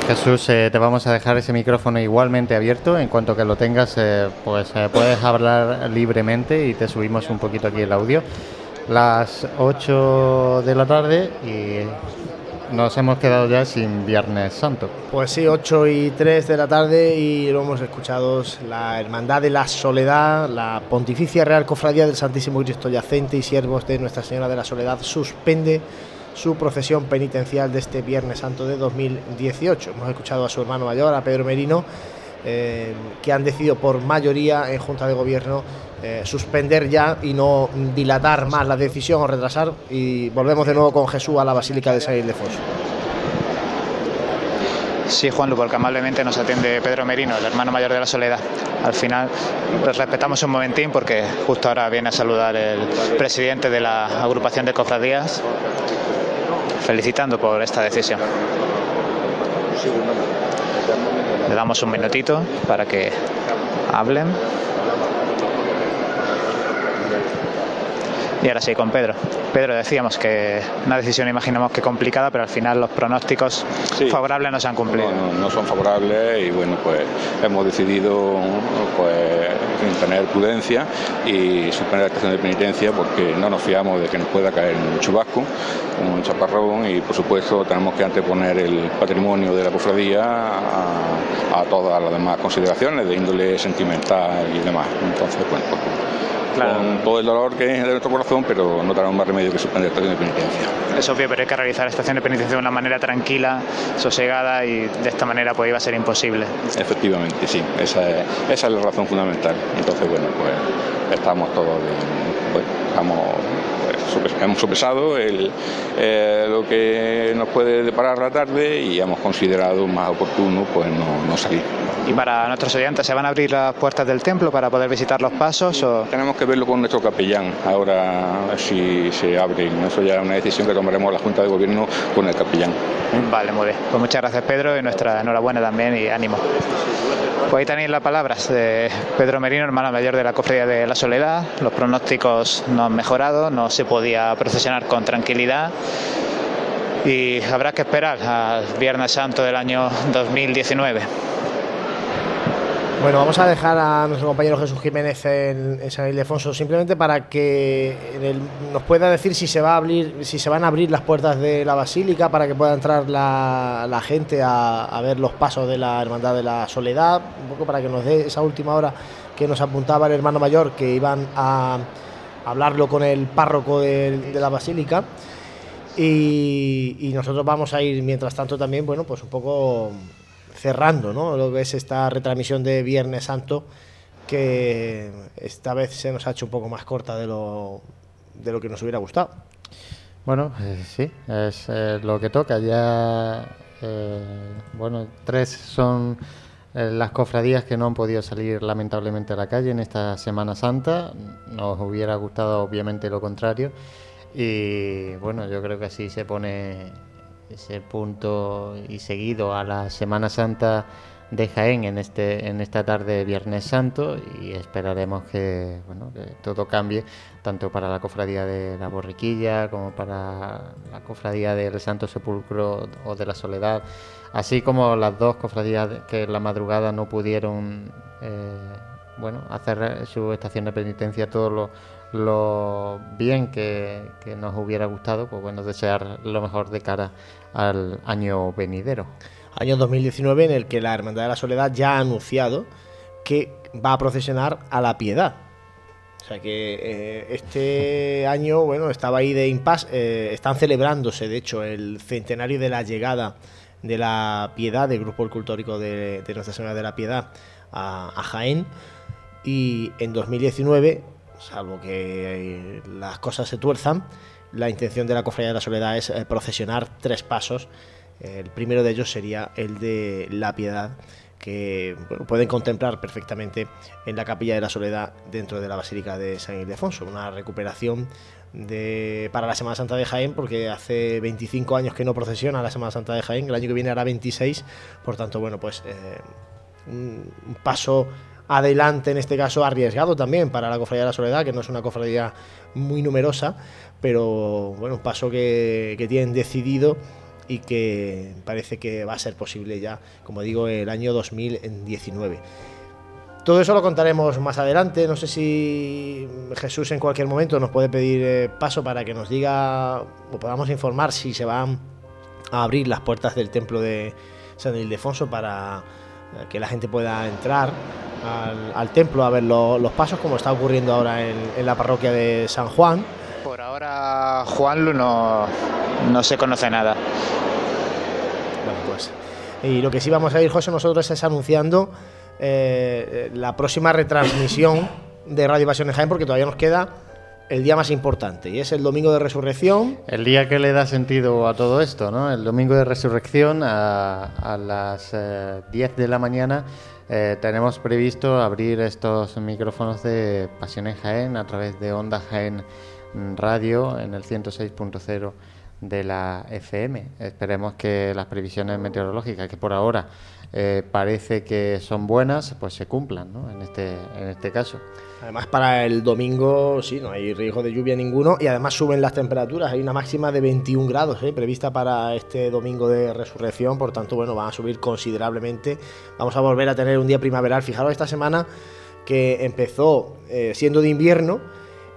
Jesús, eh, te vamos a dejar ese micrófono igualmente abierto. En cuanto que lo tengas, eh, pues eh, puedes hablar libremente y te subimos un poquito aquí el audio. Las 8 de la tarde y nos hemos quedado ya sin Viernes Santo. Pues sí, 8 y 3 de la tarde y lo hemos escuchado la Hermandad de la Soledad, la Pontificia Real Cofradía del Santísimo Cristo Yacente y siervos de Nuestra Señora de la Soledad suspende su procesión penitencial de este Viernes Santo de 2018. Hemos escuchado a su hermano mayor, a Pedro Merino, eh, que han decidido por mayoría en Junta de Gobierno eh, suspender ya y no dilatar más la decisión o retrasar. Y volvemos de nuevo con Jesús a la Basílica de San Ildefonso. Sí, Juan Lu, porque amablemente nos atiende Pedro Merino, el hermano mayor de la Soledad. Al final, pues respetamos un momentín porque justo ahora viene a saludar el presidente de la agrupación de cofradías, felicitando por esta decisión. Le damos un minutito para que hablen. Y ahora sí, con Pedro. Pedro, decíamos que una decisión imaginamos que complicada, pero al final los pronósticos favorables no se han cumplido. No, son favorables y bueno, pues hemos decidido pues tener prudencia y suspender la estación de penitencia porque no nos fiamos de que nos pueda caer un chubasco, un chaparrón y por supuesto tenemos que anteponer el patrimonio de la cofradía a, a todas las demás consideraciones de índole sentimental y demás. Entonces, bueno, pues, con todo el dolor que es de nuestro corazón, pero no tenemos más remedio que suspender la estación de penitencia. Es obvio, pero hay que realizar la estación de penitencia de una manera tranquila, sosegada y de esta manera pues iba a ser imposible. Efectivamente, sí, esa es, esa es la razón fundamental. Entonces, bueno, pues estamos todos, bueno, estamos hemos sopesado eh, lo que nos puede deparar la tarde y hemos considerado más oportuno pues no, salir. ¿Y para nuestros oyentes se van a abrir las puertas del templo para poder visitar los pasos? O... Tenemos que verlo con nuestro capellán, ahora si se abren. Eso ya es una decisión que tomaremos la Junta de Gobierno con el capellán. Vale, muy bien. Pues muchas gracias Pedro y nuestra enhorabuena también y ánimo. Pues ahí tenéis las palabras de Pedro Merino, hermano mayor de la Cofradía de la Soledad. Los pronósticos no han mejorado, no se podía procesionar con tranquilidad y habrá que esperar al Viernes Santo del año 2019. Bueno, vamos a dejar a nuestro compañero Jesús Jiménez en, San Ildefonso simplemente para que nos pueda decir si se va a abrir, si se van a abrir las puertas de la basílica para que pueda entrar la, gente a, ver los pasos de la Hermandad de la Soledad, un poco para que nos dé esa última hora que nos apuntaba el hermano mayor que iban a hablarlo con el párroco de, la basílica. Y, nosotros vamos a ir, mientras tanto, también, bueno, pues un poco cerrando, ¿no? Lo que es esta retransmisión de Viernes Santo, que esta vez se nos ha hecho un poco más corta de lo, de lo que nos hubiera gustado. Bueno, eh, sí, es eh, lo que toca. Ya, eh, bueno, tres son las cofradías que no han podido salir lamentablemente a la calle en esta Semana Santa. Nos hubiera gustado obviamente lo contrario. Y bueno, yo creo que así se pone ese punto y seguido a la Semana Santa de Jaén en este en esta tarde de Viernes Santo y esperaremos que bueno que todo cambie tanto para la cofradía de la Borriquilla como para la cofradía del Santo Sepulcro o de la Soledad así como las dos cofradías que en la madrugada no pudieron eh, bueno hacer su estación de penitencia todo lo, lo bien que, que nos hubiera gustado pues bueno desear lo mejor de cara al año venidero año 2019 en el que la Hermandad de la Soledad ya ha anunciado que va a procesionar a la piedad. O sea que eh, este [LAUGHS] año, bueno, estaba ahí de impasse. Eh, están celebrándose, de hecho, el centenario de la llegada de la piedad, del grupo escultórico de, Nuestra Señora de la Piedad a, Jaén. Y en 2019, salvo que las cosas se tuerzan, la intención de la Cofradía de la Soledad es eh, procesionar tres pasos el primero de ellos sería el de la piedad, que pueden contemplar perfectamente en la capilla de la Soledad dentro de la Basílica de San Ildefonso. Una recuperación de, para la Semana Santa de Jaén, porque hace 25 años que no procesiona la Semana Santa de Jaén, el año que viene hará 26, por tanto, bueno, pues eh, un paso adelante, en este caso arriesgado también para la Cofradía de la Soledad, que no es una cofradía muy numerosa, pero bueno, un paso que, que tienen decidido y que parece que va a ser posible ya, como digo, el año 2019. Todo eso lo contaremos más adelante. No sé si Jesús en cualquier momento nos puede pedir eh, paso para que nos diga o podamos informar si se van a abrir las puertas del templo de San Ildefonso para que la gente pueda entrar al, templo a ver los pasos, como está ocurriendo ahora en, en la parroquia de San Juan. Por ahora Juanlu no, no se conoce nada. Bueno, pues. Y lo que sí vamos a ir, José, nosotros es anunciando eh, la próxima retransmisión de Radio Pasión en Jaén, porque todavía nos queda el día más importante, y es el domingo de resurrección. El día que le da sentido a todo esto, ¿no? El domingo de resurrección a, las 10 eh, de la mañana. Eh, tenemos previsto abrir estos micrófonos de Pasión en Jaén a través de Onda Jaén Radio en el 106.0 de la FM. Esperemos que las previsiones meteorológicas, que por ahora eh, parece que son buenas, pues se cumplan ¿no? en, este, en este caso. Además, para el domingo, sí, no hay riesgo de lluvia ninguno y además suben las temperaturas. Hay una máxima de 21 grados ¿eh? prevista para este domingo de resurrección, por tanto, bueno, van a subir considerablemente. Vamos a volver a tener un día primaveral. Fijaros esta semana que empezó eh, siendo de invierno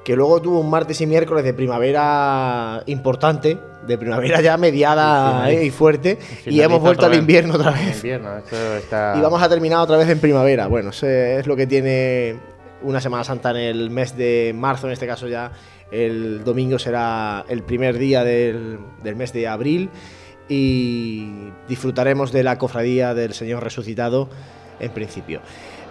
que luego tuvo un martes y miércoles de primavera importante, de primavera ya mediada y fuerte, y hemos vuelto al invierno otra vez. Y vamos a terminar otra vez en primavera. Bueno, eso es lo que tiene una Semana Santa en el mes de marzo, en este caso ya el domingo será el primer día del, del mes de abril y disfrutaremos de la cofradía del Señor resucitado en principio.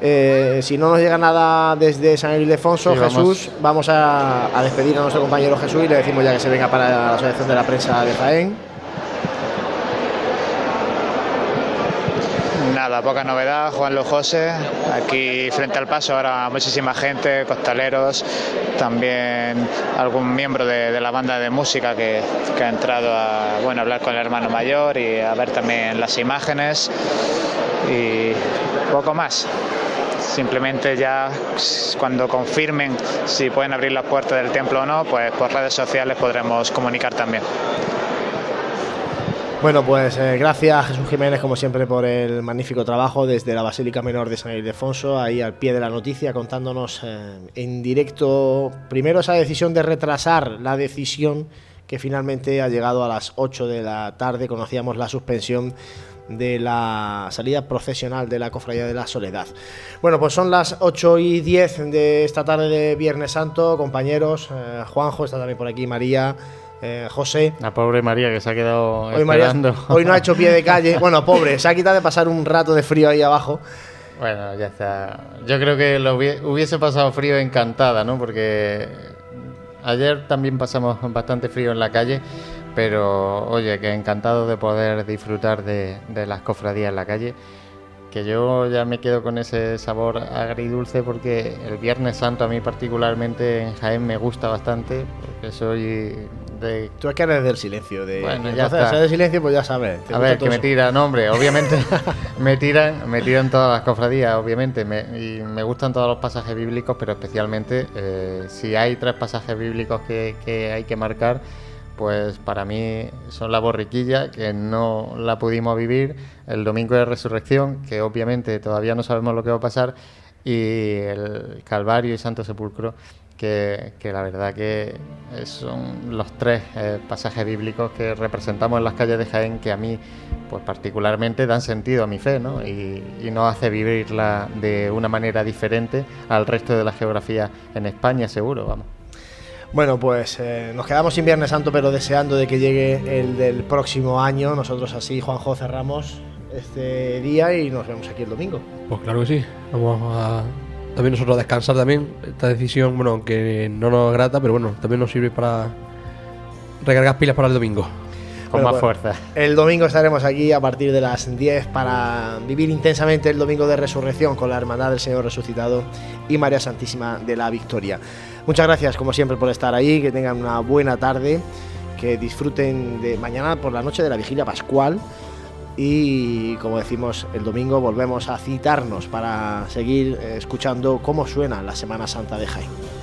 Eh, si no nos llega nada desde San Ildefonso, Jesús, vamos a, despedir a nuestro compañero Jesús y le decimos ya que se venga para la asociación de la prensa de Jaén. Nada, poca novedad, Juan Luis José, aquí frente al paso ahora muchísima gente, costaleros, también algún miembro de, la banda de música que, que, ha entrado a bueno, hablar con el hermano mayor y a ver también las imágenes y poco más. Simplemente ya cuando confirmen si pueden abrir las puertas del templo o no, pues por redes sociales podremos comunicar también. Bueno, pues eh, gracias Jesús Jiménez, como siempre, por el magnífico trabajo desde la Basílica Menor de San Ildefonso, ahí al pie de la noticia, contándonos eh, en directo, primero esa decisión de retrasar la decisión que finalmente ha llegado a las 8 de la tarde, conocíamos la suspensión de la salida procesional de la Cofradía de la Soledad. Bueno, pues son las 8 y 10 de esta tarde de Viernes Santo, compañeros. eh, Juanjo está también por aquí, María. Eh, José. La pobre María que se ha quedado Hoy, María- esperando. [LAUGHS] hoy no ha hecho pie de calle. [LAUGHS] Bueno, pobre, se ha quitado de pasar un rato de frío ahí abajo. Bueno, ya está. Yo creo que lo hubie- hubiese pasado frío encantada, ¿no? Porque ayer también pasamos bastante frío en la calle, pero oye, que encantado de poder disfrutar de, de las cofradías en la calle. Que yo ya me quedo con ese sabor agridulce porque el Viernes Santo a mí particularmente en Jaén me gusta bastante, porque soy de Tú es que eres del silencio. De, Bueno, ya entonces, está. del silencio, pues ya sabes. A ver, que me tiran, hombre, obviamente [LAUGHS] me tiran, me tiran todas las cofradías, obviamente, me- y me gustan todos los pasajes bíblicos, pero especialmente eh, si hay tres pasajes bíblicos que, que hay que marcar, pues para mí son la borriquilla, que no la pudimos vivir, el domingo de resurrección, que obviamente todavía no sabemos lo que va a pasar, y el Calvario y Santo Sepulcro, que, que la verdad que son los tres eh, pasajes bíblicos que representamos en las calles de Jaén que a mí pues particularmente dan sentido a mi fe ¿no? y, y nos hace vivirla de una manera diferente al resto de la geografía en España seguro, vamos. Bueno, pues eh, nos quedamos sin Viernes Santo, pero deseando de que llegue el del próximo año. Nosotros así, Juanjo, cerramos este día y nos vemos aquí el domingo. Pues claro que sí. Vamos a también nosotros descansar también. Esta decisión, bueno, aunque no nos grata, pero bueno, también nos sirve para recargar pilas para el domingo. Con Bueno, más pues, fuerza. El domingo estaremos aquí a partir de las 10 para vivir intensamente el domingo de resurrección con la Hermandad del Señor Resucitado y María Santísima de la Victoria. Muchas gracias, como siempre, por estar ahí. Que tengan una buena tarde. Que disfruten de mañana por la noche de la vigilia pascual. Y como decimos, el domingo volvemos a citarnos para seguir eh, escuchando cómo suena la Semana Santa de Jaén.